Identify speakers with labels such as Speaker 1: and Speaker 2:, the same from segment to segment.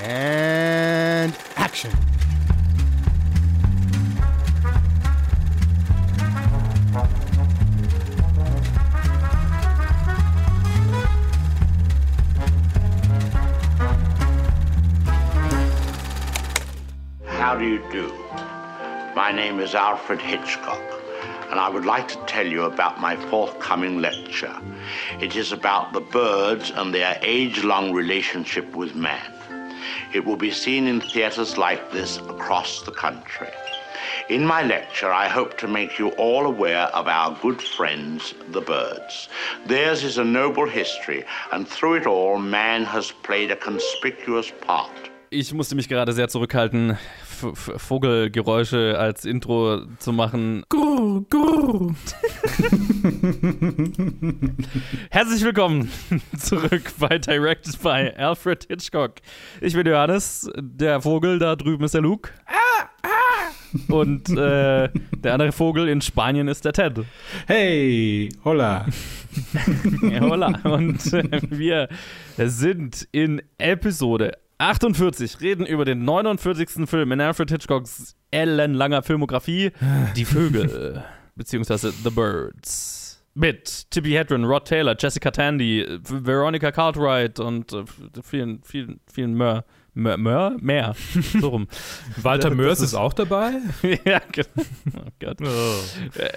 Speaker 1: And action.
Speaker 2: How do you do? My name is Alfred Hitchcock, and I would like to tell you about my forthcoming lecture. It is about the birds and their age long relationship with man. It will be seen in theaters like this across the country. In my lecture, I hope to make you all aware of our good friends, the birds. Theirs is a noble history, and through it all, man has played a conspicuous part.
Speaker 3: Ich musste mich gerade sehr zurückhalten, F F Vogelgeräusche als Intro zu machen. Grrr, grrr. Herzlich willkommen zurück bei Directed by Alfred Hitchcock. Ich bin Johannes, der Vogel da drüben ist der Luke. Und äh, der andere Vogel in Spanien ist der Ted.
Speaker 4: Hey, hola.
Speaker 3: Hola. Und äh, wir sind in Episode 48, reden über den 49. Film in Alfred Hitchcocks ellenlanger Filmografie, Die Vögel, beziehungsweise The Birds. Mit Tippi Hedren, Rod Taylor, Jessica Tandy, Veronica Cartwright und äh, vielen, vielen, vielen mehr. Mehr, mehr? mehr. So rum.
Speaker 4: Walter
Speaker 3: Das
Speaker 4: Mörs
Speaker 3: ist-
Speaker 4: ist auch dabei?
Speaker 3: ja, genau. Oh Gott.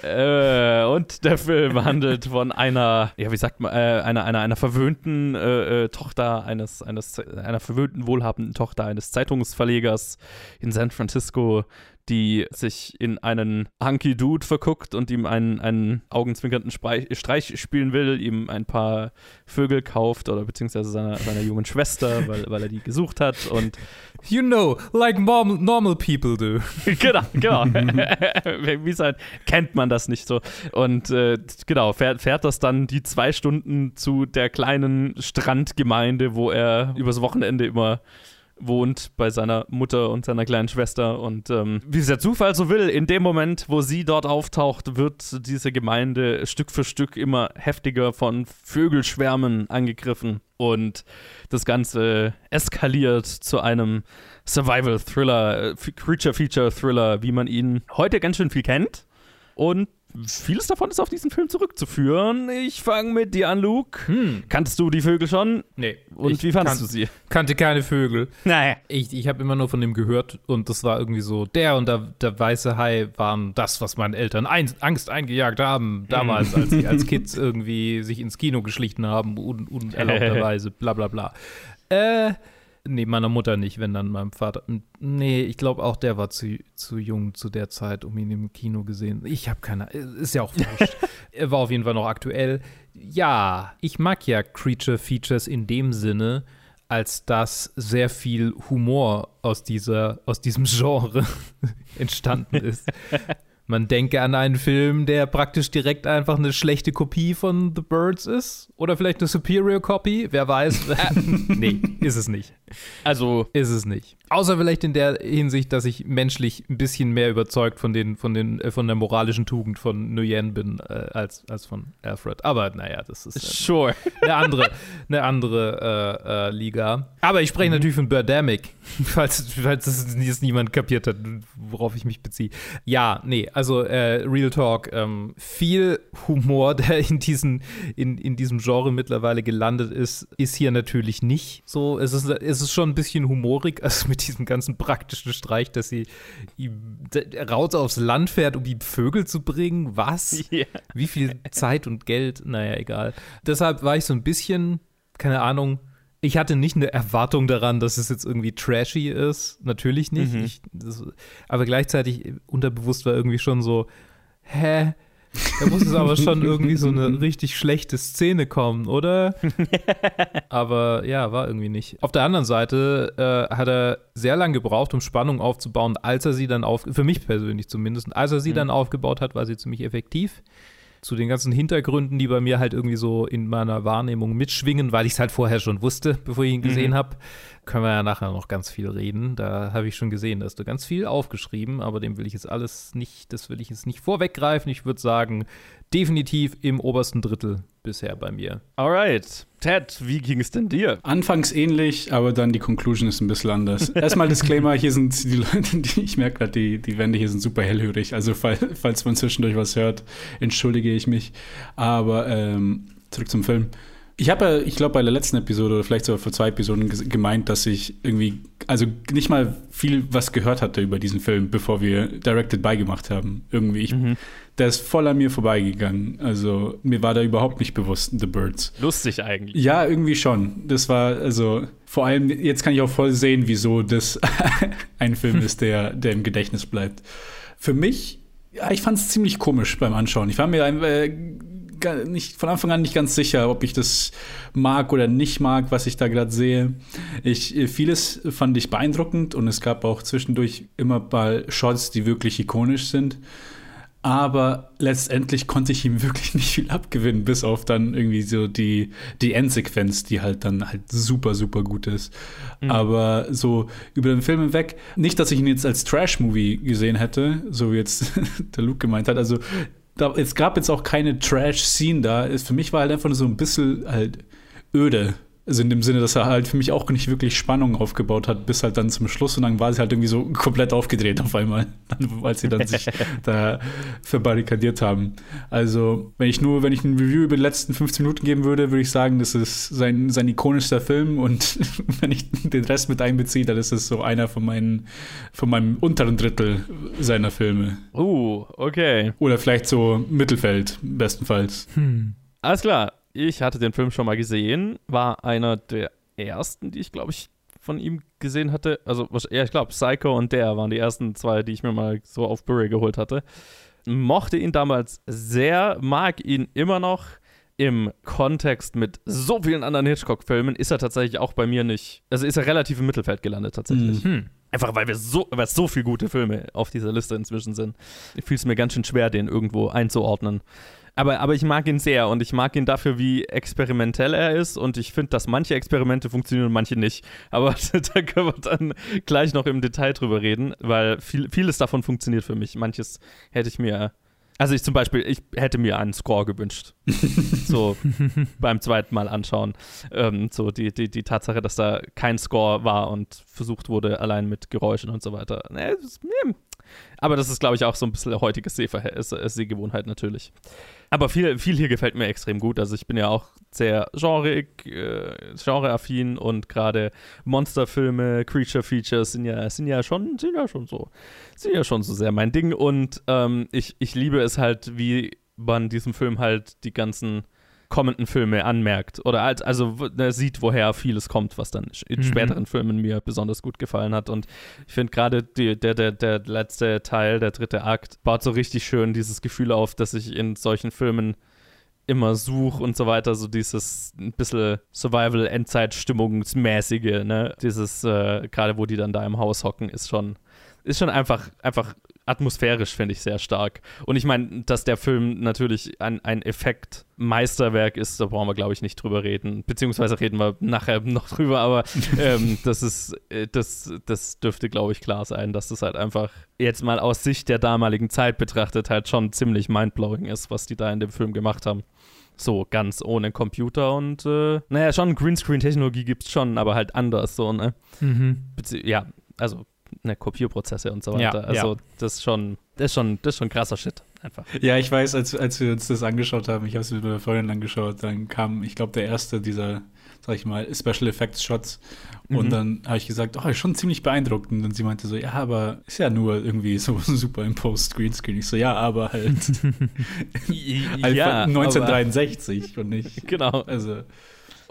Speaker 3: Äh, und der Film handelt von einer, ja, wie sagt man, äh, einer, einer, einer verwöhnten äh, äh, Tochter eines, eines, einer verwöhnten, wohlhabenden Tochter eines Zeitungsverlegers in San Francisco, die sich in einen Hunky Dude verguckt und ihm einen, einen augenzwinkernden Sprei Streich spielen will, ihm ein paar Vögel kauft oder beziehungsweise seiner, seiner jungen Schwester, weil, weil er die gesucht hat und
Speaker 4: You know, like normal, normal people do.
Speaker 3: genau, genau. Wie sein, kennt man das nicht so. Und äh, genau, fährt, fährt das dann die zwei Stunden zu der kleinen Strandgemeinde, wo er übers Wochenende immer wohnt bei seiner Mutter und seiner kleinen Schwester. Und ähm, wie es der Zufall so will, in dem Moment, wo sie dort auftaucht, wird diese Gemeinde Stück für Stück immer heftiger von Vögelschwärmen angegriffen. Und das Ganze eskaliert zu einem Survival-Thriller, äh, Creature-Feature-Thriller, wie man ihn heute ganz schön viel kennt. Und vieles davon ist auf diesen Film zurückzuführen. Ich fange mit dir an, Luke. Kanntest du die Vögel schon?
Speaker 4: Nee.
Speaker 3: Und
Speaker 4: Hm.
Speaker 3: wie fandest du sie?
Speaker 4: Kannte keine Vögel.
Speaker 3: Naja.
Speaker 4: Ich, ich habe immer nur von dem gehört und das war irgendwie so, der und der, der weiße Hai waren das, was meinen Eltern ein, Angst eingejagt haben, damals, als sie als Kids irgendwie sich ins Kino geschlichen haben, un, unerlaubterweise, bla bla bla. Äh, nee, meiner Mutter nicht, wenn dann meinem Vater. Nee, ich glaube auch der war zu, zu jung zu der Zeit, um ihn im Kino gesehen. Ich habe keine, ist ja auch wurscht. er war auf jeden Fall noch aktuell. Ja, ich mag ja Creature Features in dem Sinne, als dass sehr viel Humor aus, dieser, aus diesem Genre entstanden ist. Man denke an einen Film, der praktisch direkt einfach eine schlechte Kopie von The Birds ist. Oder vielleicht eine Superior Copy, wer weiß. nee, ist es nicht.
Speaker 3: Also,
Speaker 4: Ist es nicht. Außer vielleicht in der Hinsicht, dass ich menschlich ein bisschen mehr überzeugt von, den, von, den, äh, von der moralischen Tugend von Nguyen bin, äh, als, als von Alfred. Aber naja, das ist. Äh,
Speaker 3: sure.
Speaker 4: eine andere, eine andere äh, äh, Liga. Aber ich spreche natürlich von Birdemic, falls, falls jetzt niemand kapiert hat, worauf ich mich beziehe. Ja, nee, also äh, Real Talk, ähm, viel Humor, der in, diesen, in, in diesem Genre mittlerweile gelandet ist, ist hier natürlich nicht so. Es ist, es ist schon ein bisschen humorig, also mit diesem ganzen praktischen Streich, dass sie raus aufs Land fährt, um die Vögel zu bringen. Was?
Speaker 3: Ja.
Speaker 4: Wie viel Zeit und Geld? Naja, egal. Deshalb war ich so ein bisschen, keine Ahnung, ich hatte nicht eine Erwartung daran, dass es jetzt irgendwie trashy ist. Natürlich nicht. Ich, das, aber gleichzeitig unterbewusst war irgendwie schon so, hä? Da muss es aber schon irgendwie so eine richtig schlechte Szene kommen, oder? aber ja, war irgendwie nicht. Auf der anderen Seite äh, hat er sehr lange gebraucht, um Spannung aufzubauen, als er sie dann auf, für mich persönlich zumindest, als er sie dann aufgebaut hat, war sie ziemlich effektiv zu den ganzen Hintergründen, die bei mir halt irgendwie so in meiner Wahrnehmung mitschwingen, weil ich es halt vorher schon wusste, bevor ich ihn gesehen habe, können wir ja nachher noch ganz viel reden. Da habe ich schon gesehen, da hast du ganz viel aufgeschrieben, aber dem will ich jetzt alles nicht, das will ich jetzt nicht vorweggreifen. Ich würde sagen, definitiv im obersten Drittel bisher bei mir.
Speaker 3: Alright. Ted, wie ging es denn dir?
Speaker 1: Anfangs ähnlich, aber dann die Conclusion ist ein bisschen anders. Erstmal Disclaimer, hier sind die Leute, die ich merke gerade, die, die Wände hier sind super hellhörig. Also fall, falls man zwischendurch was hört, entschuldige ich mich. Aber ähm, zurück zum Film. Ich habe, ich glaube, bei der letzten Episode oder vielleicht sogar vor zwei Episoden gemeint, dass ich irgendwie, also nicht mal viel was gehört hatte über diesen Film, bevor wir Directed By gemacht haben. Irgendwie. Ich, mhm. Der ist voll an mir vorbeigegangen. Also mir war da überhaupt nicht bewusst, The Birds.
Speaker 3: Lustig eigentlich.
Speaker 1: Ja, irgendwie schon. Das war, also, vor allem, jetzt kann ich auch voll sehen, wieso das ein Film ist, der, der im Gedächtnis bleibt. Für mich, ja, ich fand es ziemlich komisch beim Anschauen. Ich war mir äh, nicht, von Anfang an nicht ganz sicher, ob ich das mag oder nicht mag, was ich da gerade sehe. Ich, äh, vieles fand ich beeindruckend und es gab auch zwischendurch immer mal Shots, die wirklich ikonisch sind. Aber letztendlich konnte ich ihm wirklich nicht viel abgewinnen, bis auf dann irgendwie so die, die Endsequenz, die halt dann halt super, super gut ist. Mhm. Aber so über den Film hinweg, nicht, dass ich ihn jetzt als Trash-Movie gesehen hätte, so wie jetzt der Luke gemeint hat. Also da, es gab jetzt auch keine Trash-Scene da. für mich war halt einfach nur so ein bisschen halt öde. Also in dem Sinne, dass er halt für mich auch nicht wirklich Spannung aufgebaut hat, bis halt dann zum Schluss und dann war sie halt irgendwie so komplett aufgedreht auf einmal, als sie dann sich da verbarrikadiert haben. Also, wenn ich nur, wenn ich ein Review über die letzten 15 Minuten geben würde, würde ich sagen, das ist sein, sein ikonischster Film und wenn ich den Rest mit einbeziehe, dann ist es so einer von meinen, von meinem unteren Drittel seiner Filme.
Speaker 3: Uh, okay.
Speaker 1: Oder vielleicht so Mittelfeld, bestenfalls.
Speaker 3: Hm. Alles klar ich hatte den Film schon mal gesehen, war einer der ersten, die ich, glaube ich, von ihm gesehen hatte. Also, ja, ich glaube, Psycho und der waren die ersten zwei, die ich mir mal so auf Blu-ray geholt hatte. Mochte ihn damals sehr, mag ihn immer noch. Im Kontext mit so vielen anderen Hitchcock-Filmen ist er tatsächlich auch bei mir nicht. Also ist er relativ im Mittelfeld gelandet, tatsächlich. Mhm. Einfach weil wir so, weil so viele gute Filme auf dieser Liste inzwischen sind. Ich fühle es mir ganz schön schwer, den irgendwo einzuordnen. Aber, aber ich mag ihn sehr und ich mag ihn dafür, wie experimentell er ist und ich finde, dass manche Experimente funktionieren und manche nicht. Aber da können wir dann gleich noch im Detail drüber reden, weil viel, vieles davon funktioniert für mich. Manches hätte ich mir also ich zum Beispiel, ich hätte mir einen Score gewünscht. so beim zweiten Mal anschauen. Ähm, so die, die, die Tatsache, dass da kein Score war und versucht wurde, allein mit Geräuschen und so weiter. Nee, aber das ist, glaube ich, auch so ein bisschen heutige Sehgewohnheit natürlich. Aber viel, viel hier gefällt mir extrem gut. Also ich bin ja auch sehr genreig, äh, genreaffin und gerade Monsterfilme, Creature Features sind ja, sind ja schon, sind ja schon so, sind ja schon so sehr mein Ding. Und ähm, ich, ich liebe es halt, wie man diesem Film halt die ganzen kommenden Filme anmerkt oder als, also sieht, woher vieles kommt, was dann in mhm. späteren Filmen mir besonders gut gefallen hat. Und ich finde gerade der, der, der letzte Teil, der dritte Akt, baut so richtig schön dieses Gefühl auf, dass ich in solchen Filmen immer suche und so weiter, so dieses ein bisschen Survival-Endzeit-Stimmungsmäßige, ne? Dieses, äh, gerade wo die dann da im Haus hocken, ist schon, ist schon einfach, einfach atmosphärisch, finde ich, sehr stark. Und ich meine, dass der Film natürlich ein, ein Effekt-Meisterwerk ist, da brauchen wir, glaube ich, nicht drüber reden. Beziehungsweise reden wir nachher noch drüber, aber ähm, das ist, äh, das, das dürfte, glaube ich, klar sein, dass das halt einfach jetzt mal aus Sicht der damaligen Zeit betrachtet halt schon ziemlich mindblowing ist, was die da in dem Film gemacht haben. So, ganz ohne Computer und, äh, naja, schon Greenscreen-Technologie gibt es schon, aber halt anders so, ne? Mhm. ja, also ne, Kopierprozesse und so weiter. Ja, also ja. das ist schon, das ist schon, das ist schon krasser Shit. Einfach.
Speaker 1: Ja, ich weiß, als, als wir uns das angeschaut haben, ich habe es mit meiner Freundin angeschaut, dann kam, ich glaube, der erste dieser, sag ich mal, Special Effects Shots. Und mhm. dann habe ich gesagt, oh, ist schon ziemlich beeindruckend. Und sie meinte so, ja, aber ist ja nur irgendwie so super im Post-Greenscreen. Ich so, ja, aber halt, halt ja, 1963 aber, und nicht.
Speaker 3: Genau.
Speaker 1: Also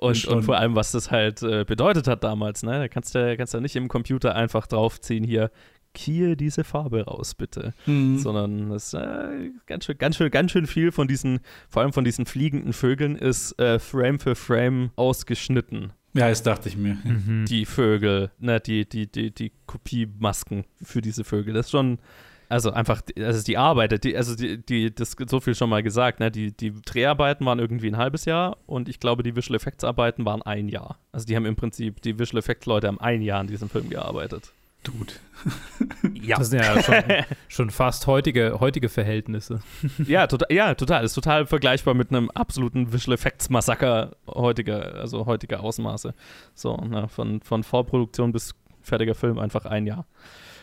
Speaker 3: und, und, vor allem, was das halt äh, bedeutet hat damals, ne? Da kannst du kannst du nicht im Computer einfach draufziehen, hier, hier diese Farbe raus, bitte. Mhm. Sondern es äh, ganz schön, ganz schön, ganz schön viel von diesen, vor allem von diesen fliegenden Vögeln, ist äh, Frame für Frame ausgeschnitten.
Speaker 1: Ja, das dachte ich mir.
Speaker 3: Mhm. Die Vögel, ne, die, die, die, die Kopiemasken für diese Vögel. Das ist schon also einfach, also die Arbeit, die, also die, die, das so viel schon mal gesagt, ne? Die, die Dreharbeiten waren irgendwie ein halbes Jahr und ich glaube, die Visual Effects Arbeiten waren ein Jahr. Also die haben im Prinzip, die Visual Effects Leute haben ein Jahr an diesem Film gearbeitet.
Speaker 1: Dude.
Speaker 3: Ja.
Speaker 4: Das sind ja schon, schon fast heutige, heutige Verhältnisse.
Speaker 3: Ja, total, ja, total. Ist total vergleichbar mit einem absoluten Visual Effects Massaker heutiger, also heutiger Ausmaße. So, ne, von, von Vorproduktion bis fertiger Film einfach ein Jahr.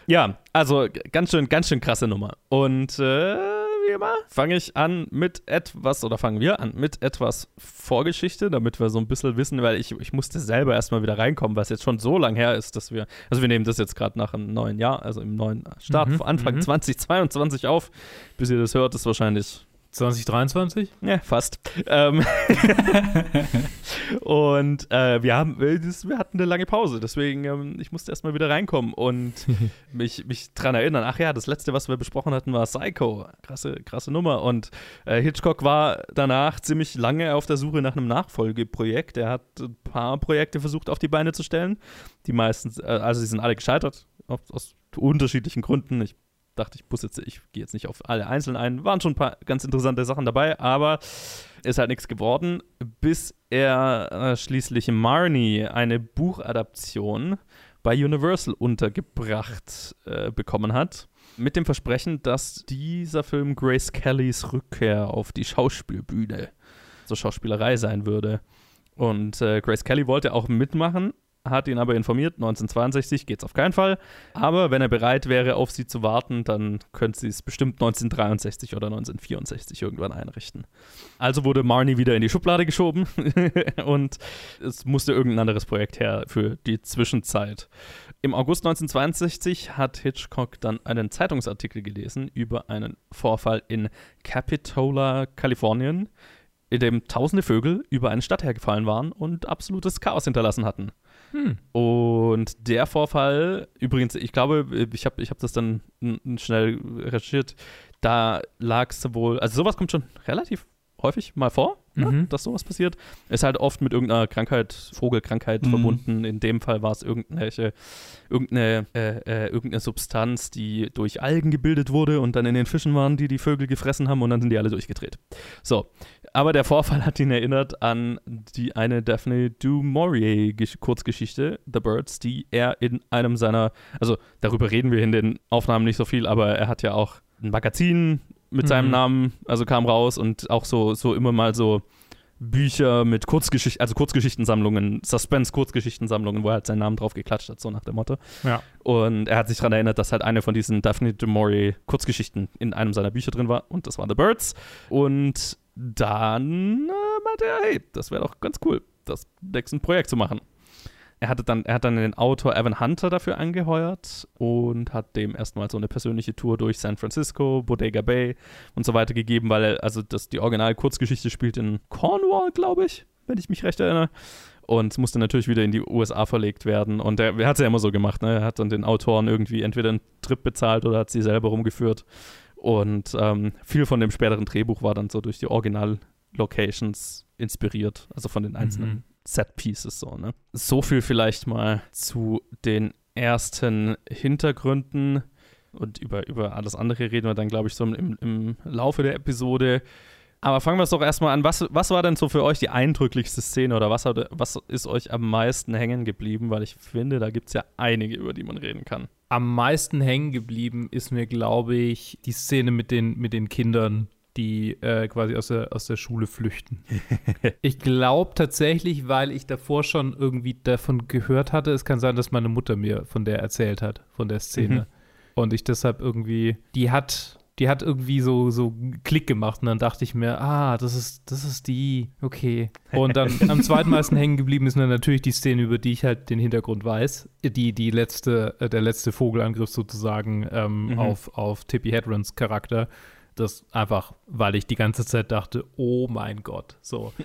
Speaker 3: Ja, also ganz schön, ganz schön krasse Nummer. Und äh, wie immer fange ich an mit etwas, oder fangen wir an mit etwas Vorgeschichte, damit wir so ein bisschen wissen, weil ich, ich musste selber erstmal wieder reinkommen, weil es jetzt schon so lang her ist, dass wir, also wir nehmen das jetzt gerade nach einem neuen Jahr, also im neuen Start,
Speaker 4: Mhm,
Speaker 3: Anfang
Speaker 4: mhm.
Speaker 3: 2022 auf. Bis ihr das hört, ist wahrscheinlich
Speaker 4: 2023?
Speaker 3: ja, fast. Ähm und äh, wir, haben, wir hatten eine lange Pause, deswegen ähm, ich musste erstmal wieder reinkommen und mich, mich dran erinnern. Ach ja, das letzte, was wir besprochen hatten, war Psycho. Krasse, krasse Nummer. Und äh, Hitchcock war danach ziemlich lange auf der Suche nach einem Nachfolgeprojekt. Er hat ein paar Projekte versucht auf die Beine zu stellen. Die meisten, äh, also sie sind alle gescheitert, auf, aus unterschiedlichen Gründen. Ich dachte, ich muss jetzt, ich gehe jetzt nicht auf alle einzeln ein. Waren schon ein paar ganz interessante Sachen dabei, aber ist halt nichts geworden, bis er äh, schließlich Marnie eine Buchadaption bei Universal untergebracht äh, bekommen hat. Mit dem Versprechen, dass dieser Film Grace Kellys Rückkehr auf die Schauspielbühne, zur Schauspielerei sein würde. Und äh, Grace Kelly wollte auch mitmachen, hat ihn aber informiert, 1962 geht's auf keinen Fall. Aber wenn er bereit wäre, auf sie zu warten, dann könnte sie es bestimmt 1963 oder 1964 irgendwann einrichten. Also wurde Marnie wieder in die Schublade geschoben und es musste irgendein anderes Projekt her für die Zwischenzeit. Im August 1962 hat Hitchcock dann einen Zeitungsartikel gelesen über einen Vorfall in Capitola, Kalifornien, in dem tausende Vögel über eine Stadt hergefallen waren und absolutes Chaos hinterlassen hatten.
Speaker 4: Hm.
Speaker 3: Und der Vorfall, übrigens, ich glaube, ich habe ich hab das dann schnell recherchiert, da lag es wohl, also sowas kommt schon relativ häufig mal vor, ne,
Speaker 4: Mhm.
Speaker 3: dass sowas passiert. Ist halt oft mit irgendeiner Krankheit, Vogelkrankheit
Speaker 1: Mhm.
Speaker 3: verbunden. In dem Fall war es irgendwelche, irgendeine, äh, äh, irgendeine Substanz, die durch Algen gebildet wurde und dann in den Fischen waren, die die Vögel gefressen haben und dann sind die alle durchgedreht. So, aber der Vorfall hat ihn erinnert an die eine Daphne du Maurier Gesch- Kurzgeschichte, The Birds, die er in einem seiner, also darüber reden wir in den Aufnahmen nicht so viel, aber er hat ja auch ein Magazin mit seinem
Speaker 4: Mhm.
Speaker 3: Namen, also kam raus und auch so, so immer mal so Bücher mit Kurzgeschichten, also Kurzgeschichtensammlungen, Suspense-Kurzgeschichtensammlungen, wo er halt seinen Namen drauf geklatscht hat, so nach dem Motto.
Speaker 4: Ja.
Speaker 3: Und er hat sich daran erinnert, dass halt eine von diesen Daphne du Maurier Kurzgeschichten in einem seiner Bücher drin war und das war The Birds. Und dann äh, meinte er, hey, das wäre doch ganz cool, das nächste Projekt zu machen. Er, hatte dann, er hat dann den Autor Evan Hunter dafür angeheuert und hat dem erstmal so eine persönliche Tour durch San Francisco, Bodega Bay und so weiter gegeben, weil er, also das, die Original-Kurzgeschichte spielt in Cornwall, glaube ich, wenn ich mich recht erinnere. Und musste natürlich wieder in die USA verlegt werden. Und er, er hat es ja immer so gemacht, ne? Er hat dann den Autoren irgendwie entweder einen Trip bezahlt oder hat sie selber rumgeführt. Und ähm, viel von dem späteren Drehbuch war dann so durch die Original-Locations inspiriert, also von den einzelnen
Speaker 4: Mhm.
Speaker 3: Set-Pieces so, ne? So viel vielleicht mal zu den ersten Hintergründen und über, über alles andere reden wir dann, glaube ich, so im, im Laufe der Episode. Aber fangen wir es doch erstmal an. Was, was war denn so für euch die eindrücklichste Szene oder was, hat, was ist euch am meisten hängen geblieben? Weil ich finde, da gibt es ja einige, über die man reden kann.
Speaker 4: Am meisten hängen geblieben ist mir, glaube ich, die Szene mit den, mit den Kindern, die äh, quasi aus der, aus der Schule flüchten. ich glaube tatsächlich, weil ich davor schon irgendwie davon gehört hatte, es kann sein, dass meine Mutter mir von der erzählt hat, von der Szene.
Speaker 3: Mhm.
Speaker 4: Und ich deshalb irgendwie, die hat, die hat irgendwie so, so einen Klick gemacht und dann dachte ich mir, ah, das ist, das ist die, okay. Und dann am zweiten meisten hängen geblieben ist dann natürlich die Szene, über die ich halt den Hintergrund weiß. Die, die letzte, äh, der letzte Vogelangriff sozusagen ähm,
Speaker 3: Mhm.
Speaker 4: auf, auf Tippi Hedrons Charakter. Das einfach, weil ich die ganze Zeit dachte, oh mein Gott, so.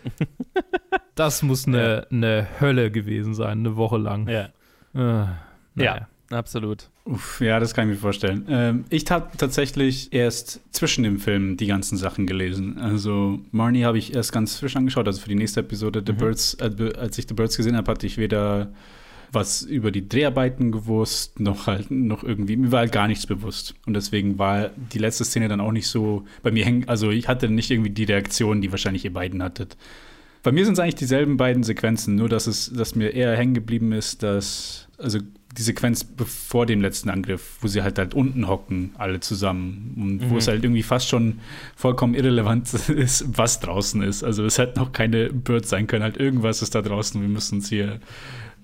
Speaker 4: Das muss eine, eine Hölle gewesen sein, eine Woche lang.
Speaker 3: Ja.
Speaker 4: Äh, naja.
Speaker 3: Ja, absolut.
Speaker 1: Uff, ja, das kann ich mir vorstellen. Ähm, ich habe tatsächlich erst zwischen dem Film die ganzen Sachen gelesen. Also Marnie habe ich erst ganz frisch angeschaut, also für die nächste Episode The
Speaker 3: Mhm.
Speaker 1: Birds. Äh, als ich The Birds gesehen habe, hatte ich weder was über die Dreharbeiten gewusst, noch halt noch irgendwie, mir war halt gar nichts bewusst. Und deswegen war die letzte Szene dann auch nicht so bei mir hängen, also ich hatte nicht irgendwie die Reaktion, die wahrscheinlich ihr beiden hattet. Bei mir sind es eigentlich dieselben beiden Sequenzen, nur dass es, dass mir eher hängen geblieben ist, dass, also die Sequenz vor dem letzten Angriff, wo sie halt halt unten hocken, alle zusammen. Und mhm. wo es halt irgendwie fast schon vollkommen irrelevant ist, was draußen ist. Also es hätte noch keine Bird sein können, halt irgendwas ist da draußen, wir müssen uns hier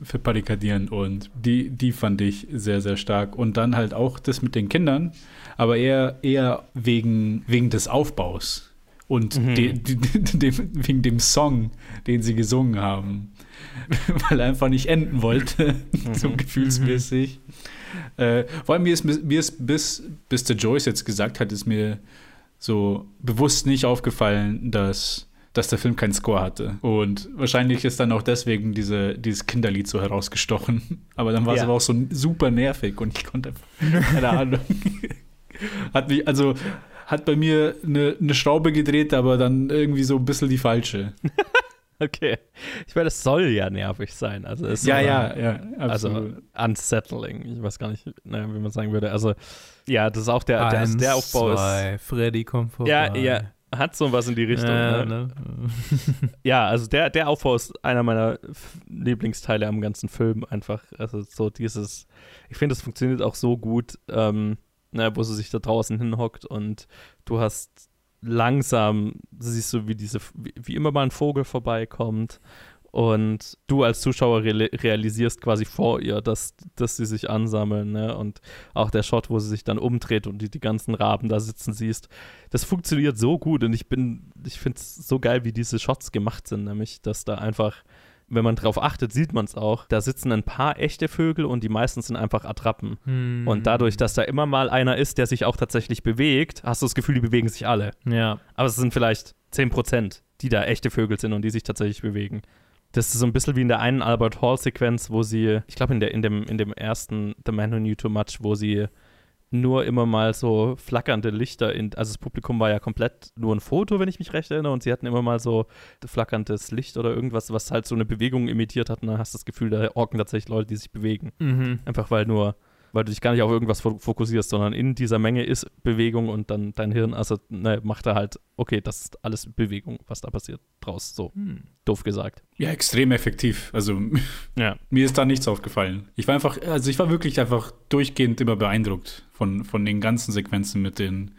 Speaker 1: verbarrikadieren. Und die, die fand ich sehr, sehr stark. Und dann halt auch das mit den Kindern, aber eher, eher wegen, wegen des Aufbaus und mhm. de, de, de, wegen dem Song, den sie gesungen haben. weil er einfach nicht enden wollte, so mhm. gefühlsmäßig. Äh, vor allem mir ist, mir ist bis, bis der Joyce jetzt gesagt hat, ist mir so bewusst nicht aufgefallen, dass, dass der Film keinen Score hatte. Und wahrscheinlich ist dann auch deswegen diese, dieses Kinderlied so herausgestochen. Aber dann war ja. es aber auch so super nervig und ich konnte keine Ahnung. hat mich, also hat bei mir eine, eine Schraube gedreht, aber dann irgendwie so ein bisschen die falsche.
Speaker 3: Okay. Ich meine, es soll ja nervig sein. Also es
Speaker 1: ja, ja, ja,
Speaker 3: Also unsettling. Ich weiß gar nicht, naja, wie man sagen würde. Also, ja, das ist auch der, der,
Speaker 4: Eins,
Speaker 3: der Aufbau
Speaker 4: zwei, ist. Freddy kommt vorbei.
Speaker 3: Ja, ja. Hat so was in die Richtung. Ja, ne? Ne? ja also der, der Aufbau ist einer meiner Lieblingsteile am ganzen Film. Einfach, also so dieses, ich finde, es funktioniert auch so gut, ähm, ne, wo sie sich da draußen hinhockt und du hast langsam siehst du, wie diese, wie, wie immer mal ein Vogel vorbeikommt und du als Zuschauer re realisierst quasi vor ihr, dass, dass sie sich ansammeln, ne? Und auch der Shot, wo sie sich dann umdreht und die, die ganzen Raben da sitzen siehst, das funktioniert so gut und ich bin, ich finde es so geil, wie diese Shots gemacht sind, nämlich, dass da einfach wenn man drauf achtet, sieht man es auch. Da sitzen ein paar echte Vögel und die meisten sind einfach Attrappen. Hm. Und dadurch, dass da immer mal einer ist, der sich auch tatsächlich bewegt, hast du das Gefühl, die bewegen sich alle.
Speaker 4: Ja.
Speaker 3: Aber es sind vielleicht 10%, die da echte Vögel sind und die sich tatsächlich bewegen. Das ist so ein bisschen wie in der einen Albert Hall-Sequenz, wo sie, ich glaube in, in, dem, in dem ersten The Man Who Knew Too Much, wo sie nur immer mal so flackernde Lichter in, also das Publikum war ja komplett nur ein Foto, wenn ich mich recht erinnere, und sie hatten immer mal so flackerndes Licht oder irgendwas, was halt so eine Bewegung imitiert hat, und dann hast du das Gefühl, da orken tatsächlich Leute, die sich bewegen. Mhm. Einfach weil nur weil du dich gar nicht auf irgendwas fokussierst, sondern in dieser Menge ist Bewegung und dann dein Hirn also, ne, macht da halt, okay, das ist alles Bewegung, was da passiert draus, so hm. doof gesagt.
Speaker 1: Ja, extrem effektiv. Also ja. mir ist da nichts aufgefallen. Ich war einfach, also ich war wirklich einfach durchgehend immer beeindruckt von, von den ganzen Sequenzen mit den,